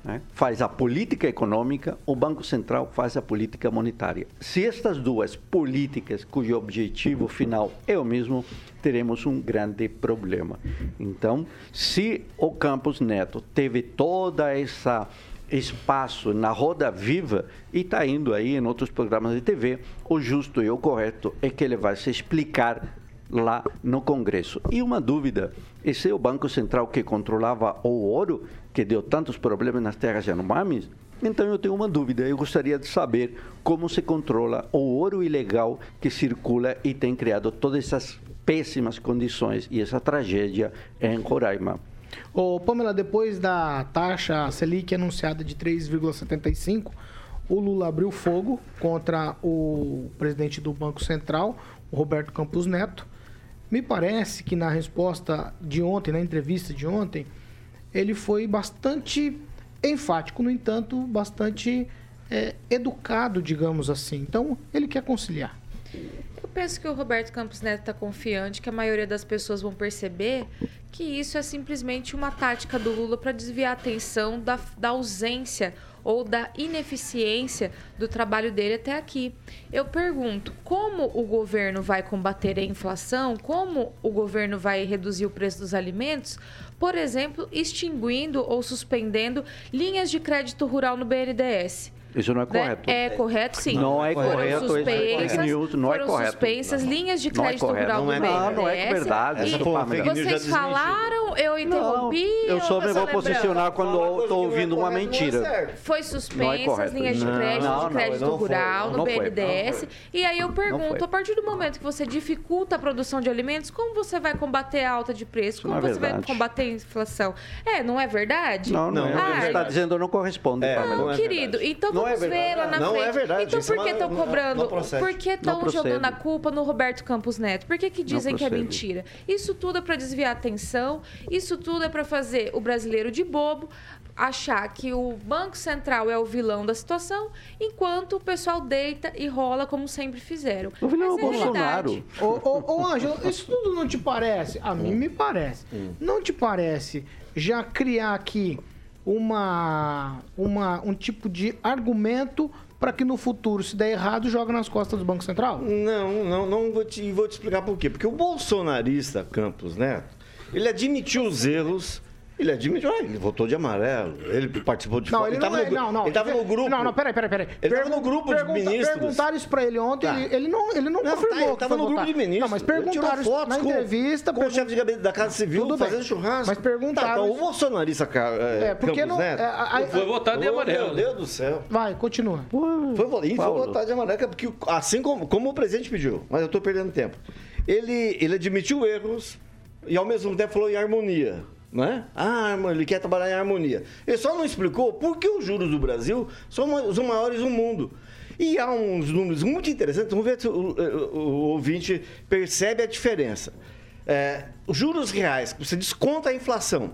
né, faz a política econômica, o Banco Central faz a política monetária. Se estas duas políticas, cujo objetivo final é o mesmo, teremos um grande problema. Então, se o Campos Neto teve toda essa espaço na roda viva e está indo aí em outros programas de TV, o justo e o correto é que ele vai se explicar lá no Congresso. E uma dúvida: esse é o Banco Central que controlava o ouro, que deu tantos problemas nas terras Yanomamis? Então eu tenho uma dúvida, eu gostaria de saber como se controla o ouro ilegal que circula e tem criado todas essas péssimas condições e essa tragédia em Roraima. Ô, Pamela, depois da taxa Selic anunciada de 3,75, o Lula abriu fogo contra o presidente do Banco Central, o Roberto Campos Neto. Me parece que na resposta de ontem, na entrevista de ontem, ele foi bastante enfático, no entanto, bastante é, educado, digamos assim. Então, ele quer conciliar. Eu penso que o Roberto Campos Neto está confiante que a maioria das pessoas vão perceber que isso é simplesmente uma tática do Lula para desviar a atenção da, da ausência ou da ineficiência do trabalho dele até aqui. Eu pergunto, como o governo vai combater a inflação? Como o governo vai reduzir o preço dos alimentos? Por exemplo, extinguindo ou suspendendo linhas de crédito rural no BNDES. Isso não é Né? correto. É correto, sim. Não é Foram correto, isso é suspensas, fake news, não é foram correto. suspensas linhas de Não é crédito correto. rural Não é do correto. BNDES. Não é verdade. E vocês falaram, eu interrompi. eu só me vou posicionar quando estou ouvindo uma mentira. Foi Não é suspensas linhas de Não, crédito, não, de não, crédito não rural não no BNDES. não E aí eu pergunto, a partir do momento que você dificulta a produção de alimentos, como você vai combater a alta de preço? Como não é você vai combater a inflação? É, não é verdade? Não, não, Ah, o que você está dizendo não corresponde. Pamela. não, querido. Então Não é vamos ver verdade. lá na Não é frente. verdade. Então Isso por que é estão cobrando? não procede. por que Não estão jogando a culpa no Roberto Campos Neto? Por que, que dizem que é mentira? Isso tudo é para desviar a atenção, isso tudo é para fazer o brasileiro de bobo achar que o Banco Central é o vilão da situação, enquanto o pessoal deita e rola como sempre fizeram. O vilão é o Mas Bolsonaro. Ô, ô, ô Ângelo, isso tudo não te parece? A mim me parece. Não te parece já criar aqui uma, uma, um tipo de argumento para que no futuro, se der errado, joga nas costas do Banco Central? Não, não, não vou te, vou te explicar por quê. Porque o bolsonarista Campos Neto, ele admitiu os erros. Ele admitiu, ah, ele votou de amarelo, ele participou de Não, fora- ele, tava não, é, no, gru- não, não. Ele tava no grupo. Não, não, peraí, peraí, peraí. Ele tava no grupo de ministros. Perguntaram isso pra ele ontem, Tá. ele, ele não, ele não, Não, confirmou. tá, ele que tava foi no grupo votar. de ministros. Não, mas Ele perguntaram fotos na com- entrevista. com o chefe de gabinete da Casa Civil Tudo bem. fazendo churrasco. Mas perguntaram Tá, então, o bolsonarista é, É, porque Campos não- Neto... é, a- a- Foi votado de Oh, amarelo. Meu Deus do céu. Vai, continua. Foi, e foi votado de amarelo, porque assim como, como o presidente pediu, mas eu estou perdendo tempo. Ele, ele admitiu erros e ao mesmo tempo falou em harmonia. É? Ah, ele quer trabalhar em harmonia. Ele só não explicou por que os juros do Brasil são os maiores do mundo. E há uns números muito interessantes. Vamos ver se o, o- o ouvinte percebe a diferença. É, os juros reais, você desconta a inflação.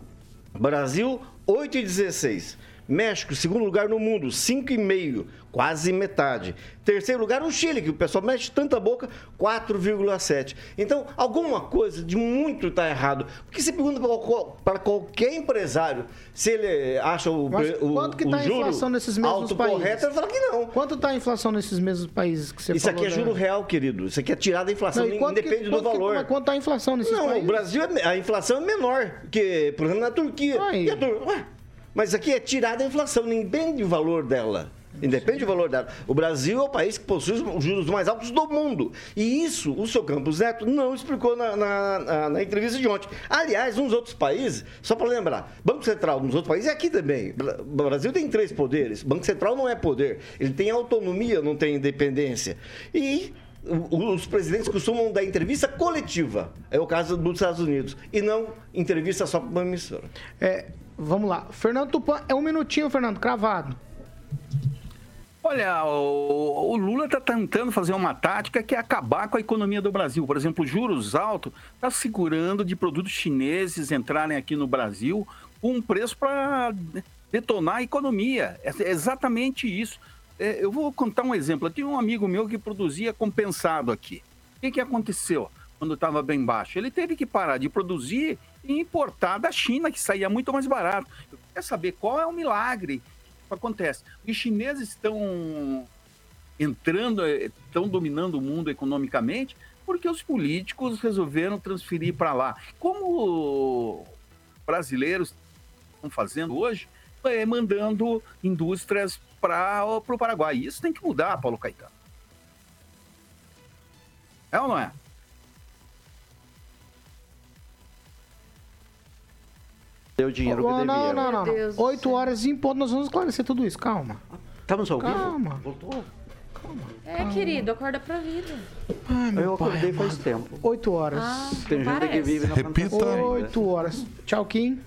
Brasil, 8,16. México, segundo lugar no mundo, 5,5, quase metade. Terceiro lugar, o Chile, que o pessoal mexe tanta boca, 4,7. Então, alguma coisa de muito está errado. Porque você pergunta para qual- para qualquer empresário se ele acha o, Mas o, quanto que o tá a inflação nesses mesmos países? correto, ele fala que não. Quanto está a inflação nesses mesmos países que você Isso falou? aqui é juro real, querido. Isso aqui é tirar da inflação, Não, que- independe do quanto que- valor. mas quanto está a inflação nesses Não, países? o Brasil, é- a inflação é menor que, por exemplo, na Turquia. Aí. E a Tur- Ué, mas aqui é tirar da inflação, não independe do valor dela. Independe do valor dela. O Brasil é o país que possui os juros mais altos do mundo. E isso o seu Campos Neto não explicou na, na- na- na entrevista de ontem. Aliás, nos outros países, só para lembrar, Banco Central nos outros países e aqui também. O Brasil tem três poderes. Banco Central não é poder. Ele tem autonomia, não tem independência. E os presidentes costumam dar entrevista coletiva. É o caso dos Estados Unidos. E não entrevista só para uma emissora. É, vamos lá. Fernando Tupan, é um minutinho, Fernando, cravado. Olha, o, o Lula está tentando fazer uma tática que é acabar com a economia do Brasil. Por exemplo, juros altos está segurando de produtos chineses entrarem aqui no Brasil com um preço para detonar a economia. É exatamente isso. É, eu vou contar um exemplo. Eu tinha um amigo meu que produzia compensado aqui. O que, que aconteceu quando estava bem baixo? Ele teve que parar de produzir e importar da China, que saía muito mais barato. Eu quero saber qual é o milagre que acontece. Os chineses estão entrando, eh, estão dominando o mundo economicamente porque os políticos resolveram transferir para lá. Como brasileiros estão fazendo hoje, é mandando indústrias para o Paraguai. Isso tem que mudar, Paulo Caetano. É ou não é? Deu dinheiro que Oh, devia. não, não, não. Do Oito horas em ponto, nós vamos esclarecer tudo isso. Calma. Estamos ao vivo? Calma. Voltou? É, querido, acorda pra vida. Ai, meu Eu pai acordei faz amado. tempo. Oito horas. Ah, Tem gente que vive na Repita. fantasia ainda. Oito horas. Tchau, Kim.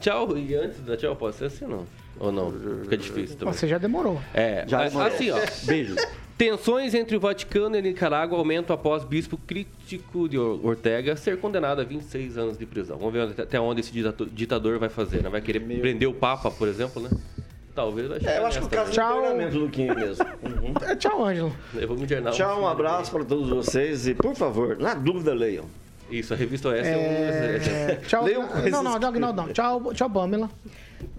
Tchau, e antes da tchau, pode ser assim ou não? Ou não? Fica difícil também. Você já demorou. É, Já demorou. assim, ó. Beijo. Tensões entre o Vaticano e Nicarágua aumentam após bispo crítico de Or- Ortega ser condenado a 26 anos de prisão. Vamos ver até- onde esse ditador- vai fazer, né? Vai querer prender o Papa, por exemplo, né? Talvez vai É, eu acho que o caso também. é Tchau. treinamento, Luquinha mesmo. Uhum. É, Tchau, Ângelo. Eu vou me internar. Tchau, um abraço para todos vocês e, por favor, na dúvida, leiam. Isso, a revista Oeste é, um É, tchau. Leiam Não, não, não, não, não. Tchau, tchau, Pamela.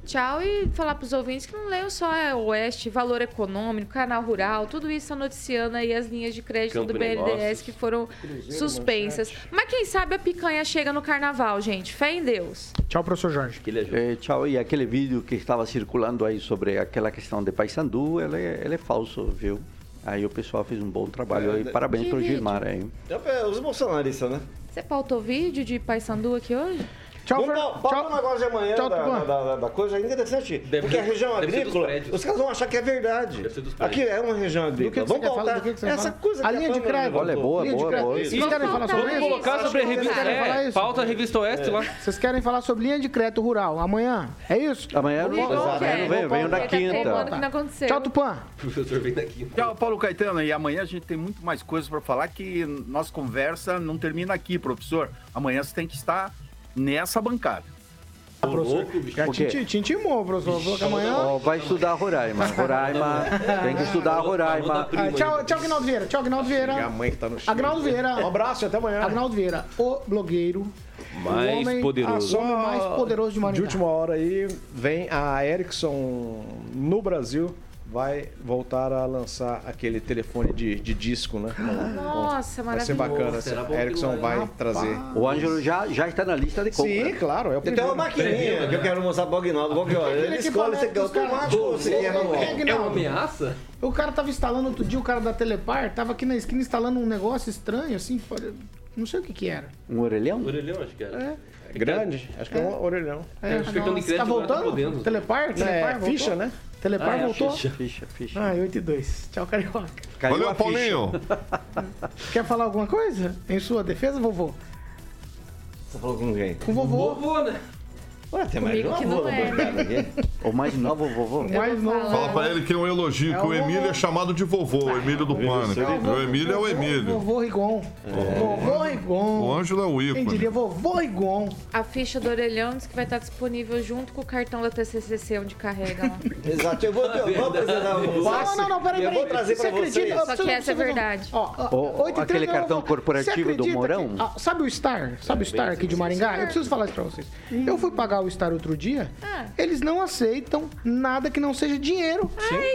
Tchau e falar pros ouvintes que não leiam só a Oeste, Valor Econômico, Canal Rural, tudo isso tá noticiando aí as linhas de crédito Campo do BNDES Negócios. que foram suspensas. Mas quem sabe a picanha chega no carnaval, gente. Fé em Deus. Tchau, professor Jorge. É, tchau, e aquele vídeo que estava circulando aí sobre aquela questão de Paysandu, ele, é- ele é falso, viu? Aí o pessoal fez um bom trabalho aí. Parabéns Que pro vídeo? Gilmar aí. É, Os bolsonaristas, né? Você pautou vídeo de Paysandu aqui hoje? Tchau, Vamos Fer- dar pauta tchau. no negócio de amanhã Tchau, da, Tupan. da, da- da coisa é interessante. Deve porque ser- a região agrícola, os caras vão achar que é verdade. Deve ser dos Aqui é uma região agrícola. que Vamos pautar Do que essa coisa A linha de Pamela crédito. Olha, boa, Linha de boa, crédito. boa. Vocês querem falar sobre Vamos colocar sobre a revista. É, pauta a revista Oeste lá. Vocês querem falar sobre linha de crédito rural amanhã? É isso? Amanhã eu não, venho, venho na quinta. Tchau, Tupã. O professor vem daqui. Tchau, Paulo Caetano. E amanhã a gente tem muito mais coisas para falar que nossa conversa não termina aqui, professor. Amanhã você tem que estar nessa bancada. Já te, te intimou, professor. Falou que amanhã... Ó, vai estudar Roraima. Roraima, tem que estudar Roraima. Ah, tchau, tchau, Agnaldo Vieira. Tchau, Agnaldo a Vieira. mãe que tá no chão. Agnaldo Vieira. Um abraço e até amanhã. Agnaldo Vieira, o blogueiro. Mais o homem, poderoso. O homem mais poderoso de De Maringá. última hora aí, vem a Ericsson no Brasil. Vai voltar a lançar aquele telefone de, de disco, né? Nossa, Vai ser maravilhoso. bacana. Será bom que vai vai. trazer. O Ângelo já, já está na lista de compra. Sim, claro. É o Tem primeiro. uma maquininha que eu quero mostrar. Qual que é? Ele escolhe se quer automático ou quer manual. É uma ameaça? O cara tava instalando outro dia, o cara da Telepar, tava aqui na esquina instalando um negócio estranho, assim, não sei o que que era. Um orelhão? Orelhão, acho que era. É grande. Acho que é um orelhão. É, o cartão de tá tá voltando? podendo. Telepar? Telepar É, ficha, né? Telepar Ah, é, voltou? ficha. Ficha, ficha. Ah, 8 e 2. Tchau, Carioca. Caiu Valeu. Paulinho. Quer falar alguma coisa? Em sua defesa, vovô? Você falou com quem? Com o vovô. Vovô, né? Ué, tem mais Comigo uma que não é. aqui. O mais novo vovô. O mais novo. Fala pra ele que é um elogio, É que o o Emílio é chamado de vovô, o Emílio do Pânico. O Emílio é o Emílio. Vovô Rigon. Vovô O Rigon. Ângelo é o Quem ícone. diria vovô Rigon? A ficha do orelhão diz que vai estar disponível junto com o cartão da TCCC onde carrega lá. Exato, eu vou, eu vou apresentar o Não, não, não, peraí, Eu peraí. vou trazer Você pra acredita? vocês. Só que essa é verdade. Ó, ó, Ô, 8 aquele 30, cartão eu corporativo do Mourão? sabe o Star? Sabe o Star aqui de Maringá? Eu preciso falar isso pra vocês. Eu fui pagar o Star outro dia, Ah. eles não aceitam nada que não seja dinheiro.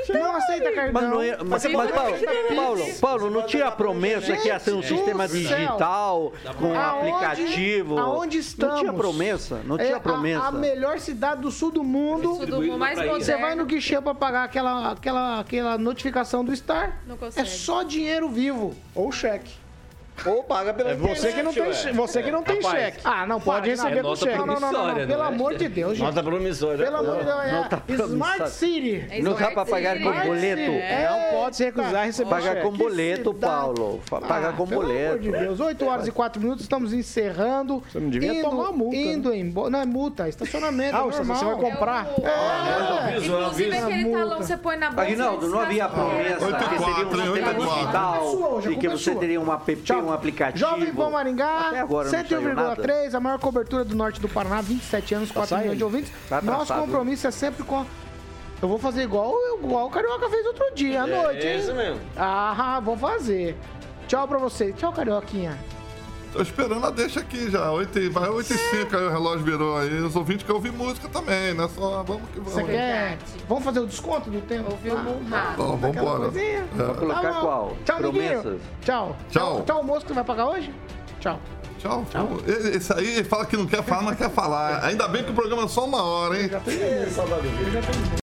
Não aceita cartão. Mas, não é, mas, mas pode- Paulo, Paulo, Paulo, não tinha a promessa que ia ser um sistema digital, com Aonde- aplicativo? Aonde estamos? Não tinha promessa, não É tinha a- promessa. A, melhor cidade do sul do mundo. Tudo do mais pra ir. Você vai no guichê pra pagar aquela, aquela, aquela notificação do Star. Não É consegue. só dinheiro vivo. Ou cheque. Ou paga pela É você que não tem, ué. você que não tem Rapaz, cheque. Ah, não pode Paga, receber é com nota cheque. Não, não, não, não, promissória, Pelo não é? amor de Deus, gente. Nota promissória. Pelo amor de Deus, Não é Smart promissória. City. É Não dá pra Smart pagar com Smart boleto. City. É, Não pode se recusar a receber Pagar cheque. com boleto, cidade. Paulo. Fa- Pagar Ah, com pelo amor boleto. de Deus, 8 horas e 4 minutos, estamos encerrando. Você não devia tomar uma multa, Indo embora. Não, é multa, é estacionamento. Ah, é você- normal. você vai comprar? É o- É. aviso, Inclusive aviso. aquele talão que você põe na bolsa. Aguinaldo, não havia promessa Oito e que seria um hein? sistema Oito e quatro. digital é hoje, e que culpa é você teria um app, Tchau. um aplicativo. Jovem Pan Maringá, Até agora não saiu 101,3, a maior cobertura do norte do Paraná, 27 anos, 4 milhões de ouvintes. Tá Nosso compromisso é sempre com. Eu vou fazer igual, igual o Carioca fez outro dia, à noite, É hein? isso mesmo. Ah, vou fazer. Tchau pra vocês. Tchau, Carioquinha. Tô esperando a deixa aqui já. 8 e, vai 8 e 5 aí o relógio virou aí. Os ouvintes querem ouvir música também, né? Só vamos que vamos. Você quer? Vamos fazer o desconto do tempo? Ouviu um. Ó, Aquela vambora. coisinha? Vou colocar Tá bom. qual? Tchau, Promessas? Neguinho. Tchau. Tchau. Tchau, o moço que vai pagar hoje? Tchau. Tchau. Esse Esse aí ele fala que não quer falar, mas quer falar. Ainda bem que o programa é só uma hora, hein? Saudade dele.